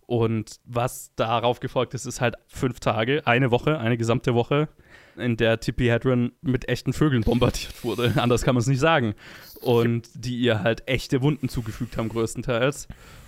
Speaker 3: Und was darauf gefolgt ist, ist halt fünf Tage, eine Woche, eine gesamte Woche, in der Tippi Hedren mit echten Vögeln bombardiert wurde. Anders kann man es nicht sagen. Und die ihr halt echte Wunden zugefügt haben, größtenteils.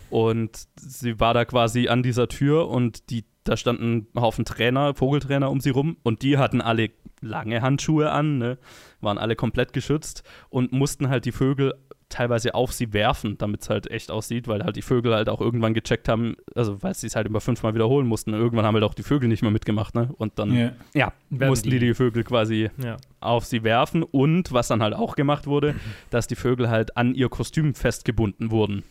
Speaker 3: Und sie war da quasi an dieser Tür und die, da standen ein Haufen Trainer, Vogeltrainer um sie rum und die hatten alle lange Handschuhe an, ne? waren alle komplett geschützt und mussten halt die Vögel teilweise auf sie werfen, damit es halt echt aussieht, weil halt die Vögel halt auch irgendwann gecheckt haben, also weil sie es halt immer fünfmal wiederholen mussten. Irgendwann haben halt auch die Vögel nicht mehr mitgemacht, ne? Und dann,
Speaker 1: Ja.
Speaker 3: ja,
Speaker 4: Werden
Speaker 3: mussten die
Speaker 4: die-
Speaker 3: die Vögel quasi
Speaker 4: Ja.
Speaker 3: auf sie werfen und was dann halt auch gemacht wurde, dass die Vögel halt an ihr Kostüm festgebunden wurden.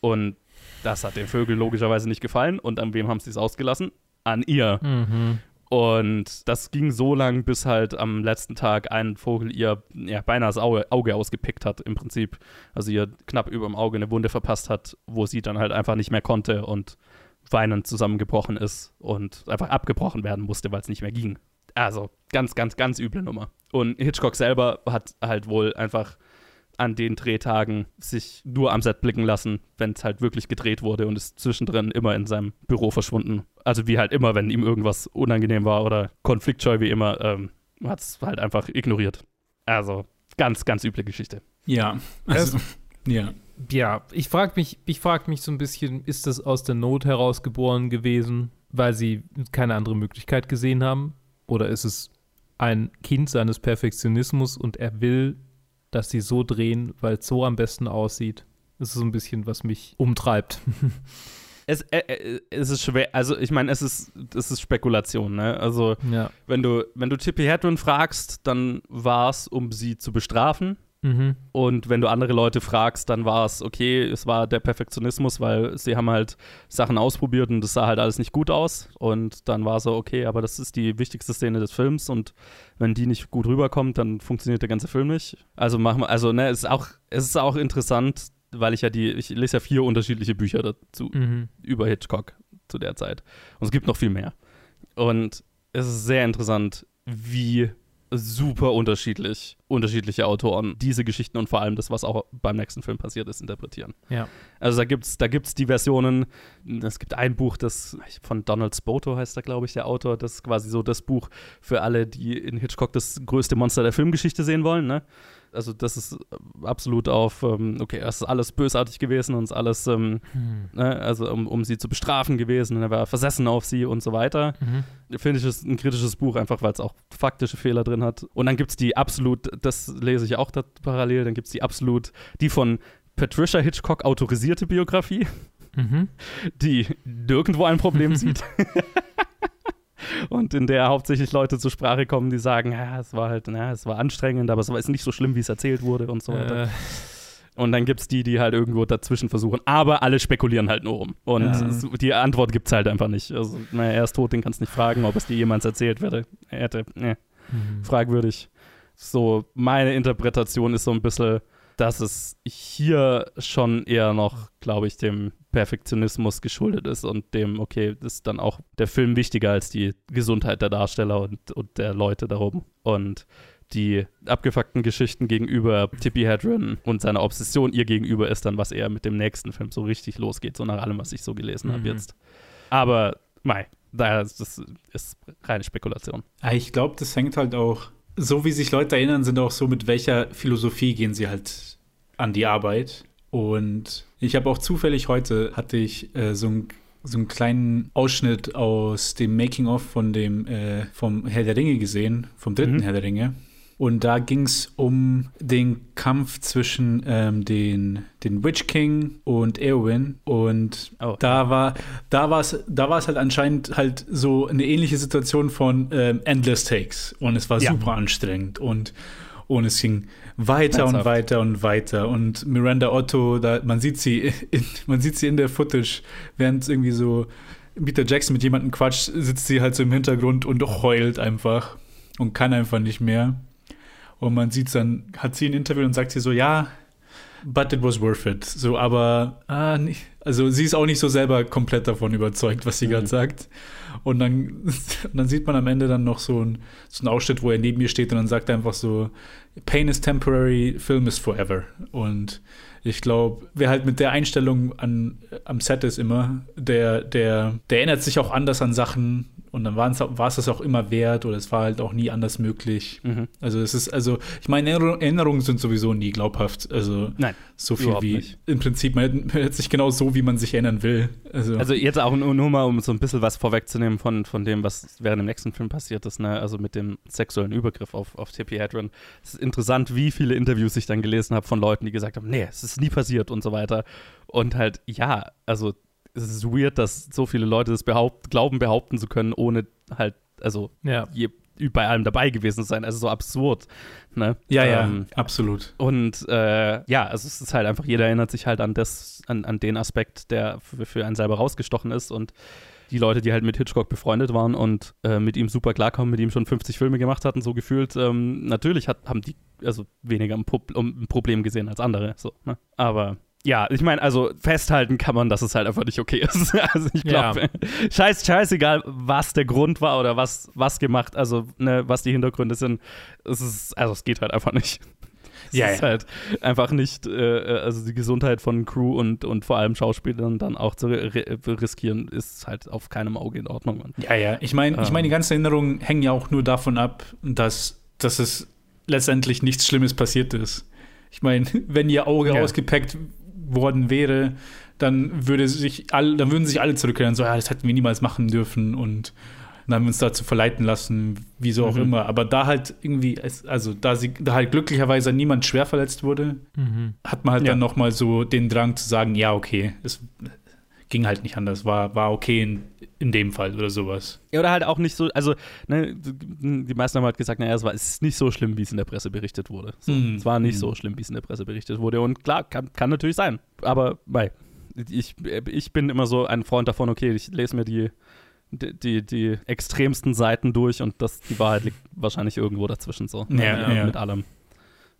Speaker 3: Und das hat den Vögeln logischerweise nicht gefallen. Und an wem haben sie es ausgelassen? An ihr.
Speaker 4: Mhm.
Speaker 3: Und das ging so lang, bis halt am letzten Tag ein Vogel ihr ja, beinahe das Auge, Auge ausgepickt hat, im Prinzip. Also ihr knapp über dem Auge eine Wunde verpasst hat, wo sie dann halt einfach nicht mehr konnte und weinend zusammengebrochen ist und einfach abgebrochen werden musste, weil es nicht mehr ging. Also ganz, ganz, ganz üble Nummer. Und Hitchcock selber hat halt wohl einfach an den Drehtagen sich nur am Set blicken lassen, wenn es halt wirklich gedreht wurde und ist zwischendrin immer in seinem Büro verschwunden. Also wie halt immer, wenn ihm irgendwas unangenehm war oder konfliktscheu wie immer, ähm, hat es halt einfach ignoriert. Also ganz, ganz üble Geschichte.
Speaker 1: Ja, also, ja.
Speaker 4: Ja, ich frage mich, ich frag mich so ein bisschen, ist das aus der Not heraus geboren gewesen, weil sie keine andere Möglichkeit gesehen haben? Oder ist es ein Kind seines Perfektionismus und er will, dass sie so drehen, weil es so am besten aussieht? Das ist so ein bisschen, was mich umtreibt.
Speaker 3: Es, äh, äh, es ist schwer, also ich meine, es ist, es ist Spekulation, ne? Also
Speaker 4: ja.
Speaker 3: wenn du, wenn du Tippi Hedren fragst, dann war es, um sie zu bestrafen.
Speaker 4: Mhm.
Speaker 3: Und wenn du andere Leute fragst, dann war es okay, es war der Perfektionismus, weil sie haben halt Sachen ausprobiert und das sah halt alles nicht gut aus. Und dann war so, okay, aber das ist die wichtigste Szene des Films und wenn die nicht gut rüberkommt, dann funktioniert der ganze Film nicht. Also machen wir, also ne, es ist auch, es ist auch interessant, weil ich ja die, ich lese ja vier unterschiedliche Bücher dazu
Speaker 4: Mhm.
Speaker 3: über Hitchcock zu der Zeit. Und es gibt noch viel mehr. Und es ist sehr interessant, wie super unterschiedlich unterschiedliche Autoren diese Geschichten und vor allem das, was auch beim nächsten Film passiert ist, interpretieren.
Speaker 4: Ja.
Speaker 3: Also da gibt es da gibt's die Versionen, es gibt ein Buch, das von Donald Spoto heißt da, glaube ich, der Autor, das ist quasi so das Buch für alle, die in Hitchcock das größte Monster der Filmgeschichte sehen wollen, ne? Also das ist absolut auf, ähm, okay, das ist alles bösartig gewesen und ist alles, ähm, ne, also um, um sie zu bestrafen gewesen und er war versessen auf sie und so weiter.
Speaker 4: Mhm.
Speaker 3: Finde ich es ein kritisches Buch, einfach weil es auch faktische Fehler drin hat. Und dann gibt es die absolut, das lese ich auch da parallel, dann gibt es die absolut, die von Patricia Hitchcock autorisierte Biografie,
Speaker 4: Mhm.
Speaker 3: die nirgendwo ein Problem sieht. Und in der hauptsächlich Leute zur Sprache kommen, die sagen, ja, es war halt, na, es war anstrengend, aber es war ist nicht so schlimm, wie es erzählt wurde und so weiter.
Speaker 4: Äh,
Speaker 3: Und dann gibt es die, die halt irgendwo dazwischen versuchen. Aber alle spekulieren halt nur rum. Und
Speaker 1: Ja.
Speaker 3: die Antwort gibt es halt einfach nicht. Also, naja, er ist tot, den kannst du nicht fragen, ob es dir jemals erzählt werde, hätte. Nee,
Speaker 4: mhm.
Speaker 3: fragwürdig. So, meine Interpretation ist so ein bisschen, dass es hier schon eher noch, glaube ich, dem Perfektionismus geschuldet ist und dem, okay, ist dann auch der Film wichtiger als die Gesundheit der Darsteller und, und der Leute darum. Und die abgefuckten Geschichten gegenüber Tippi Hedren und seiner Obsession ihr gegenüber ist dann, was eher mit dem nächsten Film so richtig losgeht, so nach allem, was ich so gelesen habe
Speaker 4: Mhm.
Speaker 3: jetzt. Aber, mei, das ist reine Spekulation.
Speaker 1: Ich glaube, das hängt halt auch, so wie sich Leute erinnern, sind auch so, mit welcher Philosophie gehen sie halt an die Arbeit. Und ich habe auch zufällig heute, hatte ich äh, so, ein, so einen kleinen Ausschnitt aus dem Making-of von dem, äh, vom Herr der Ringe gesehen, vom dritten
Speaker 3: Mhm.
Speaker 1: Herr der Ringe. Und da ging es um den Kampf zwischen ähm, den, den Witch King und Eowyn. Und
Speaker 3: Oh.
Speaker 1: da war da war es da war es halt anscheinend halt so eine ähnliche Situation von ähm, Endless Takes. Und es war
Speaker 3: Ja.
Speaker 1: super anstrengend. Und, und es ging weiter und weiter und weiter. Und Miranda Otto, da, man sieht sie in, man sieht sie in der Footage, während irgendwie so Peter Jackson mit jemandem quatscht, sitzt sie halt so im Hintergrund und heult einfach und kann einfach nicht mehr. Und man sieht dann, hat sie ein Interview und sagt sie so, ja, but it was worth it. So, aber ah, nicht, Also sie ist auch nicht so selber komplett davon überzeugt, was sie
Speaker 3: Mhm.
Speaker 1: gerade sagt. Und dann, und dann sieht man am Ende dann noch so, ein, so einen Ausschnitt, wo er neben ihr steht und dann sagt er einfach so, Pain is temporary, Film is forever. Und ich glaube, wer halt mit der Einstellung an, am Set ist immer, der, der, der erinnert sich auch anders an Sachen und dann war es das auch immer wert oder es war halt auch nie anders möglich.
Speaker 3: Mhm.
Speaker 1: Also es ist, also ich meine, Erinner- Erinnerungen sind sowieso nie glaubhaft. Also
Speaker 3: Nein,
Speaker 1: so viel wie
Speaker 3: nicht.
Speaker 1: im Prinzip, man man erinnert sich genau so, wie man sich erinnern will. Also,
Speaker 3: Also jetzt auch nur, nur mal, um so ein bisschen was vorwegzunehmen von, von dem, was während dem nächsten Film passiert ist, ne? also mit dem sexuellen Übergriff auf, auf Tippi Hedren. Es ist interessant, wie viele Interviews ich dann gelesen habe von Leuten, die gesagt haben, nee, es ist nie passiert und so weiter. Und halt, ja, also es ist weird, dass so viele Leute das behaupt, glauben, behaupten zu können, ohne halt, also
Speaker 4: Ja.
Speaker 3: je, bei allem dabei gewesen sein. Also so absurd. Ne?
Speaker 1: ja, ja,
Speaker 3: Ähm,
Speaker 1: absolut.
Speaker 3: und äh, ja, also es ist halt einfach, jeder erinnert sich halt an das, an, an den Aspekt, der für, für einen selber rausgestochen ist und die Leute, die halt mit Hitchcock befreundet waren und äh, mit ihm super klarkommen, mit ihm schon 50 Filme gemacht hatten, so gefühlt, ähm, natürlich hat, haben die also weniger ein, Pro ein Problem gesehen als andere. So, ne? Aber ja, ich meine, also festhalten kann man, dass es halt einfach nicht okay ist. Also ich
Speaker 4: Ja.
Speaker 3: glaube, scheiß, scheißegal, was der Grund war oder was, was gemacht, also ne, was die Hintergründe sind. Es ist, also es geht halt einfach nicht. Es
Speaker 1: Ja,
Speaker 3: ist
Speaker 1: ja.
Speaker 3: halt einfach nicht, äh, also die Gesundheit von Crew und, und vor allem Schauspielern dann auch zu ri- riskieren, ist halt auf keinem Auge in Ordnung. Und
Speaker 1: Ja, ja. Ich meine, ich
Speaker 3: Ähm.
Speaker 1: meine, die ganzen Erinnerungen hängen ja auch nur davon ab, dass, dass es letztendlich nichts Schlimmes passiert ist. Ich meine, wenn ihr Auge
Speaker 4: Ja.
Speaker 1: ausgepackt worden wäre, dann würde sich all, dann würden sich alle zurückkehren, so, ja, das hätten wir niemals machen dürfen und dann haben wir uns dazu verleiten lassen, wieso auch
Speaker 3: Mhm.
Speaker 1: immer. Aber da halt irgendwie, also da sie, da halt glücklicherweise niemand schwer verletzt wurde,
Speaker 4: Mhm.
Speaker 1: hat man halt
Speaker 3: Ja.
Speaker 1: dann noch mal so den Drang zu sagen, ja, okay, es ging halt nicht anders, war, war okay in, in dem Fall oder sowas.
Speaker 3: Ja, oder halt auch nicht so, also, ne, die meisten haben halt gesagt, naja, es, war, es ist nicht so schlimm, wie es in der Presse berichtet wurde. So,
Speaker 1: Mhm.
Speaker 3: Es war nicht
Speaker 1: Mhm.
Speaker 3: so schlimm, wie es in der Presse berichtet wurde. Und klar, kann, kann natürlich sein. Aber, mei, ich, ich bin immer so ein Freund davon, okay, ich lese mir die, die, die, die extremsten Seiten durch und das, die Wahrheit liegt wahrscheinlich irgendwo dazwischen so.
Speaker 1: Ja,
Speaker 3: Äh,
Speaker 1: ja.
Speaker 3: Mit allem.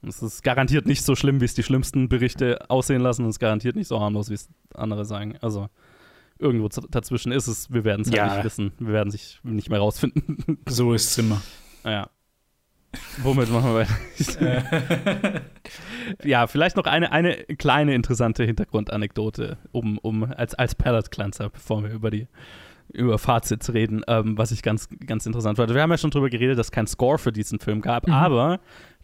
Speaker 3: Es ist garantiert nicht so schlimm, wie es die schlimmsten Berichte aussehen lassen und es ist garantiert nicht so harmlos, wie es andere sagen. Also irgendwo dazwischen ist es, wir werden es halt
Speaker 1: Ja.
Speaker 3: nicht wissen. Wir werden sich nicht mehr rausfinden.
Speaker 1: So ist es immer.
Speaker 3: ja. Womit machen wir weiter? ja, vielleicht noch eine, eine kleine interessante Hintergrundanekdote, um, um als, als Palette Cleanser, bevor wir über die über Fazits reden, ähm, was ich ganz, ganz interessant fand. Wir haben ja schon drüber geredet, dass es kein Score für diesen Film gab,
Speaker 4: Mhm.
Speaker 3: aber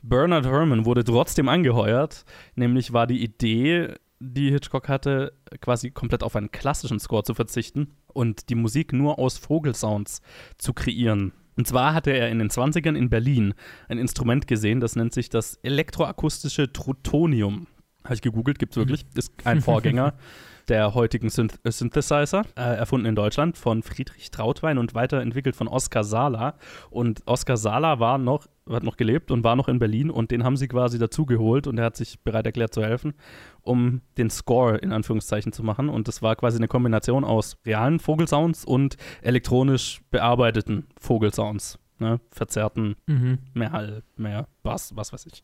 Speaker 3: Bernard Herrmann wurde trotzdem angeheuert. Nämlich war die Idee, die Hitchcock hatte, quasi komplett auf einen klassischen Score zu verzichten und die Musik nur aus Vogelsounds zu kreieren. Und zwar hatte er in den 20ern in Berlin ein Instrument gesehen, das nennt sich das elektroakustische Trutonium. Habe ich gegoogelt, gibt es wirklich. Ist ein Vorgänger der heutigen Synth äh, Synthesizer, äh, erfunden in Deutschland von Friedrich Trautwein und weiterentwickelt von Oskar Sala. Und Oskar Sala war noch, hat noch gelebt und war noch in Berlin und den haben sie quasi dazugeholt und er hat sich bereit erklärt zu helfen, um den Score in Anführungszeichen zu machen. Und das war quasi eine Kombination aus realen Vogelsounds und elektronisch bearbeiteten Vogelsounds. Ne? Verzerrten
Speaker 4: Mhm.
Speaker 3: mehr Hall, mehr Bass, was weiß ich,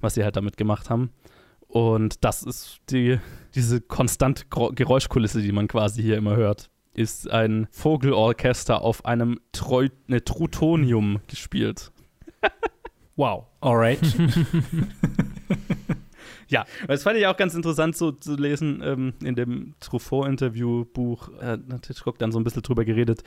Speaker 3: was sie halt damit gemacht haben. Und das ist die, diese konstante Gro- Geräuschkulisse, die man quasi hier immer hört, ist ein Vogelorchester auf einem Treu ne, Trutonium gespielt.
Speaker 4: Wow.
Speaker 1: Alright.
Speaker 3: Ja, das fand ich auch ganz interessant so zu lesen ähm, in dem Truffaut-Interview-Buch. Äh, hat Hitchcock dann so ein bisschen drüber geredet,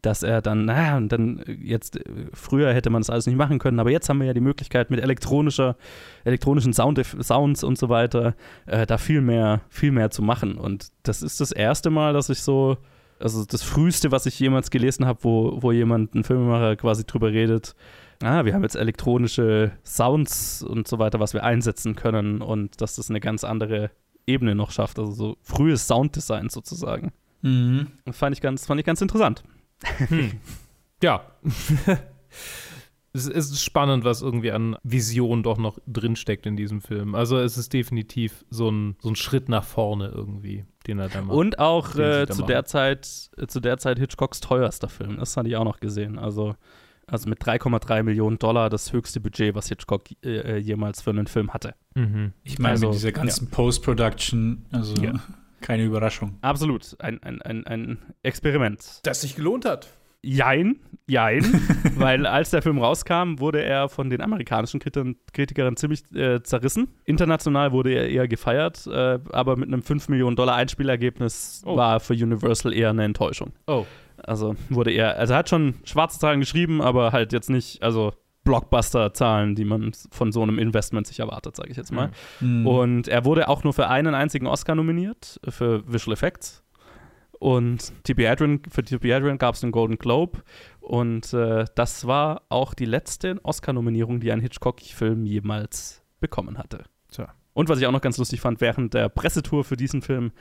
Speaker 3: dass er dann, naja, und dann äh, jetzt, äh, früher hätte man das alles nicht machen können, aber jetzt haben wir ja die Möglichkeit mit elektronischer, elektronischen Sound Sounds und so weiter, äh, da viel mehr, viel mehr zu machen. Und das ist das erste Mal, dass ich so, also das früheste, was ich jemals gelesen habe, wo, wo jemand, ein Filmemacher quasi drüber redet, ah, wir haben jetzt elektronische Sounds und so weiter, was wir einsetzen können und dass das eine ganz andere Ebene noch schafft, also so frühes Sounddesign sozusagen.
Speaker 1: mhm.
Speaker 3: Das fand ich ganz, fand ich ganz interessant.
Speaker 4: Hm. Ja. es ist spannend, was irgendwie an Vision doch noch drinsteckt in diesem Film. Also es ist definitiv so ein, so ein Schritt nach vorne irgendwie, den er da macht.
Speaker 3: Und auch äh, zu der Zeit, äh, zu der Zeit Hitchcocks teuerster Film. Das hatte ich auch noch gesehen. Also, also mit 3,3 Millionen Dollar das höchste Budget, was Hitchcock äh, jemals für einen Film hatte.
Speaker 4: Mhm.
Speaker 1: Ich meine,
Speaker 3: Also,
Speaker 1: mit dieser ganzen Post-Production, also
Speaker 3: Ja.
Speaker 1: Keine Überraschung.
Speaker 3: Absolut. Ein, ein, ein, ein Experiment.
Speaker 4: Das sich gelohnt hat.
Speaker 3: Jein, jein, weil als der Film rauskam, wurde er von den amerikanischen Kritikern, Kritikern ziemlich äh, zerrissen. International wurde er eher gefeiert, äh, aber mit einem 5 Millionen Dollar Einspielergebnis
Speaker 4: Oh.
Speaker 3: war für Universal eher eine Enttäuschung.
Speaker 4: Oh.
Speaker 3: Also wurde er, also er hat schon schwarze Zahlen geschrieben, aber halt jetzt nicht, also Blockbuster-Zahlen, die man von so einem Investment sich erwartet, sage ich jetzt mal.
Speaker 1: Mhm.
Speaker 3: Und er wurde auch nur für einen einzigen Oscar nominiert, für Visual Effects. Und T.P. Adrian, für T.P. Adrian gab es den Golden Globe. Und äh, das war auch die letzte Oscar-Nominierung, die ein Hitchcock-Film jemals bekommen hatte.
Speaker 4: Tja.
Speaker 3: Und was ich auch noch ganz lustig fand, während der Pressetour für diesen Film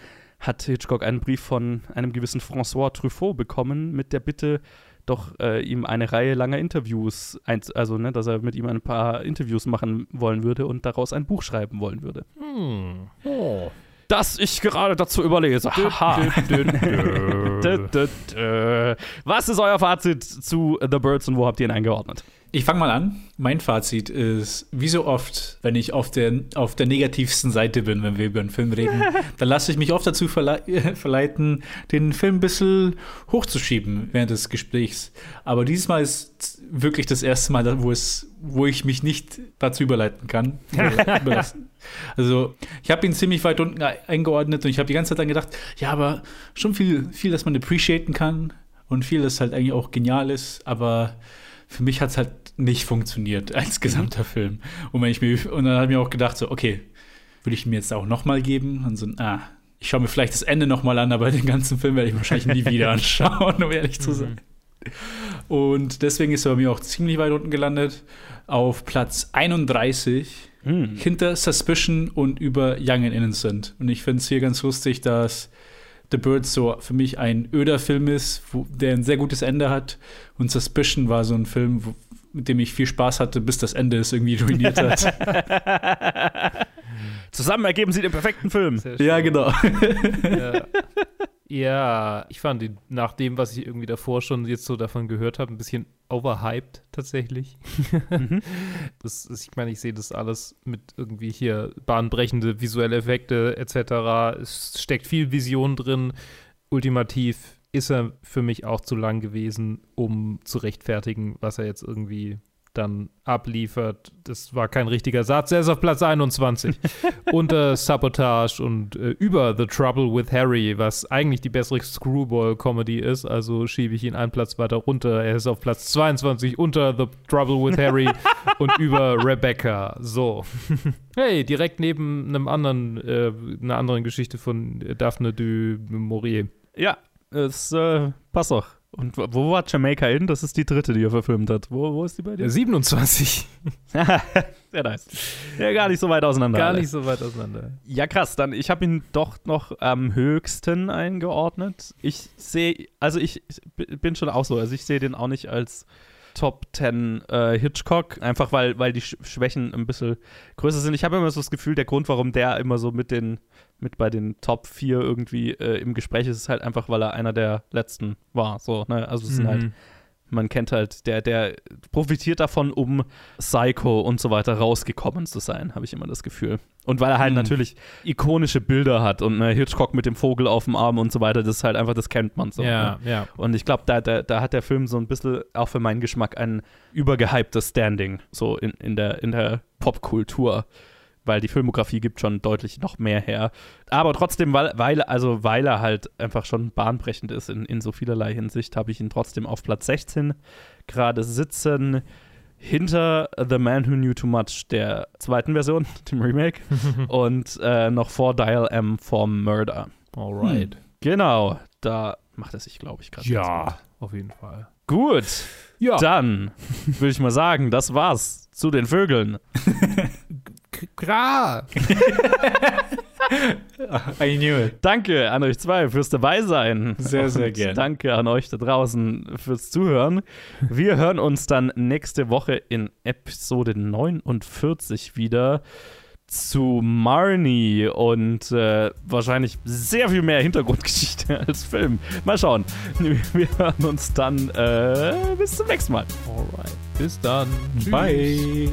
Speaker 3: hat Hitchcock einen Brief von einem gewissen François Truffaut bekommen mit der Bitte, doch äh, ihm eine Reihe langer Interviews, also ne, dass er mit ihm ein paar Interviews machen wollen würde und daraus ein Buch schreiben wollen würde.
Speaker 4: Hm. Oh.
Speaker 3: Das ich gerade dazu überlese. Haha. Was ist euer Fazit zu The Birds und wo habt ihr ihn eingeordnet?
Speaker 1: Ich fange mal an. Mein Fazit ist, wie so oft, wenn ich auf der, auf der negativsten Seite bin, wenn wir über einen Film reden, dann lasse ich mich oft dazu verle verleiten, den Film ein bisschen hochzuschieben während des Gesprächs. Aber dieses Mal ist wirklich das erste Mal, wo, es, wo ich mich nicht dazu überleiten kann. Also, ich habe ihn ziemlich weit unten eingeordnet und ich habe die ganze Zeit dann gedacht, ja, aber schon viel, viel, dass man appreciaten kann und viel, das halt eigentlich auch genial ist, aber für mich hat es halt nicht funktioniert als gesamter Film. Und, wenn ich mir, und dann habe ich mir auch gedacht, so, okay, würde ich mir jetzt auch nochmal geben? Und so, ah, ich schaue mir vielleicht das Ende nochmal an, aber den ganzen Film werde ich wahrscheinlich nie wieder anschauen, um ehrlich zu sein. Und deswegen ist er bei mir auch ziemlich weit unten gelandet. Auf Platz 31
Speaker 3: Hm.
Speaker 1: hinter Suspicion und über Young and Innocent. Und ich finde es hier ganz lustig, dass The Birds so für mich ein öder Film ist, wo, der ein sehr gutes Ende hat. Und Suspicion war so ein Film, wo, mit dem ich viel Spaß hatte, bis das Ende es irgendwie ruiniert hat.
Speaker 3: Zusammen ergeben sie den perfekten Film.
Speaker 1: Ja, genau.
Speaker 4: ja. ja, ich fand ihn nach dem, was ich irgendwie davor schon jetzt so davon gehört habe, ein bisschen overhyped tatsächlich. das ist, ich meine, ich sehe das alles mit irgendwie hier bahnbrechende visuelle Effekte etc. Es steckt viel Vision drin. Ultimativ ist er für mich auch zu lang gewesen, um zu rechtfertigen, was er jetzt irgendwie dann abliefert. Das war kein richtiger Satz. Er ist auf Platz 21. Unter Sabotage und äh, über The Trouble with Harry, was eigentlich die bessere Screwball-Comedy ist. Also schiebe ich ihn einen Platz weiter runter. Er ist auf Platz 22 unter The Trouble with Harry und über Rebecca. So. hey, direkt neben einem anderen, äh, einer anderen Geschichte von Daphne du Maurier.
Speaker 3: Ja, es äh, passt doch. Und wo- war Jamaica Inn? Das ist die dritte, die er verfilmt hat. Wo, wo ist die bei dir?
Speaker 4: Der 27.
Speaker 3: Sehr nice. Ja, gar nicht so weit auseinander.
Speaker 4: Gar
Speaker 3: alle.
Speaker 4: nicht so weit auseinander.
Speaker 3: Ja, krass. Dann, ich habe ihn doch noch am höchsten eingeordnet. Ich sehe, also ich bin schon auch so, also ich sehe den auch nicht als Top 10 äh, Hitchcock, einfach weil, weil die Sch Schwächen ein bisschen größer sind. Ich habe immer so das Gefühl, der Grund, warum der immer so mit den, mit bei den Top 4 irgendwie äh, im Gespräch ist, ist halt einfach, weil er einer der letzten war. So, ne? Also es sind halt man kennt halt, der, der profitiert davon, um Psycho und so weiter rausgekommen zu sein, habe ich immer das Gefühl. Und weil er halt
Speaker 1: Mhm.
Speaker 3: natürlich ikonische Bilder hat und ne, Hitchcock mit dem Vogel auf dem Arm und so weiter, das ist halt einfach, das kennt man so.
Speaker 4: Ja,
Speaker 3: Ne?
Speaker 4: ja.
Speaker 3: Und ich glaube, da, da, da hat der Film so ein bisschen, auch für meinen Geschmack, ein übergehyptes Standing, so in, in der, in der Popkultur. Weil die Filmografie gibt schon deutlich noch mehr her. Aber trotzdem, weil, weil, also weil er halt einfach schon bahnbrechend ist in, in so vielerlei Hinsicht, habe ich ihn trotzdem auf Platz 16 gerade sitzen. Hinter The Man Who Knew Too Much, der zweiten Version, dem Remake, und äh, noch vor Dial M for Murder.
Speaker 4: Alright.
Speaker 3: Genau, da macht er sich, glaube ich, gerade.
Speaker 4: Ja, auf jeden Fall.
Speaker 3: Gut,
Speaker 4: Ja,
Speaker 3: dann würde ich mal sagen, das war's zu den Vögeln.
Speaker 4: klar.
Speaker 1: I knew it.
Speaker 3: Danke an euch zwei fürs Dabeisein.
Speaker 1: Sehr, sehr
Speaker 3: Und
Speaker 1: gern.
Speaker 3: Danke an euch da draußen fürs Zuhören. Wir hören uns dann nächste Woche in Episode 49 wieder zu Marnie und äh, wahrscheinlich sehr viel mehr Hintergrundgeschichte als Film. Mal schauen. Wir hören uns dann äh, bis zum nächsten Mal.
Speaker 4: Alright. Bis dann. Tschüss.
Speaker 1: Bye.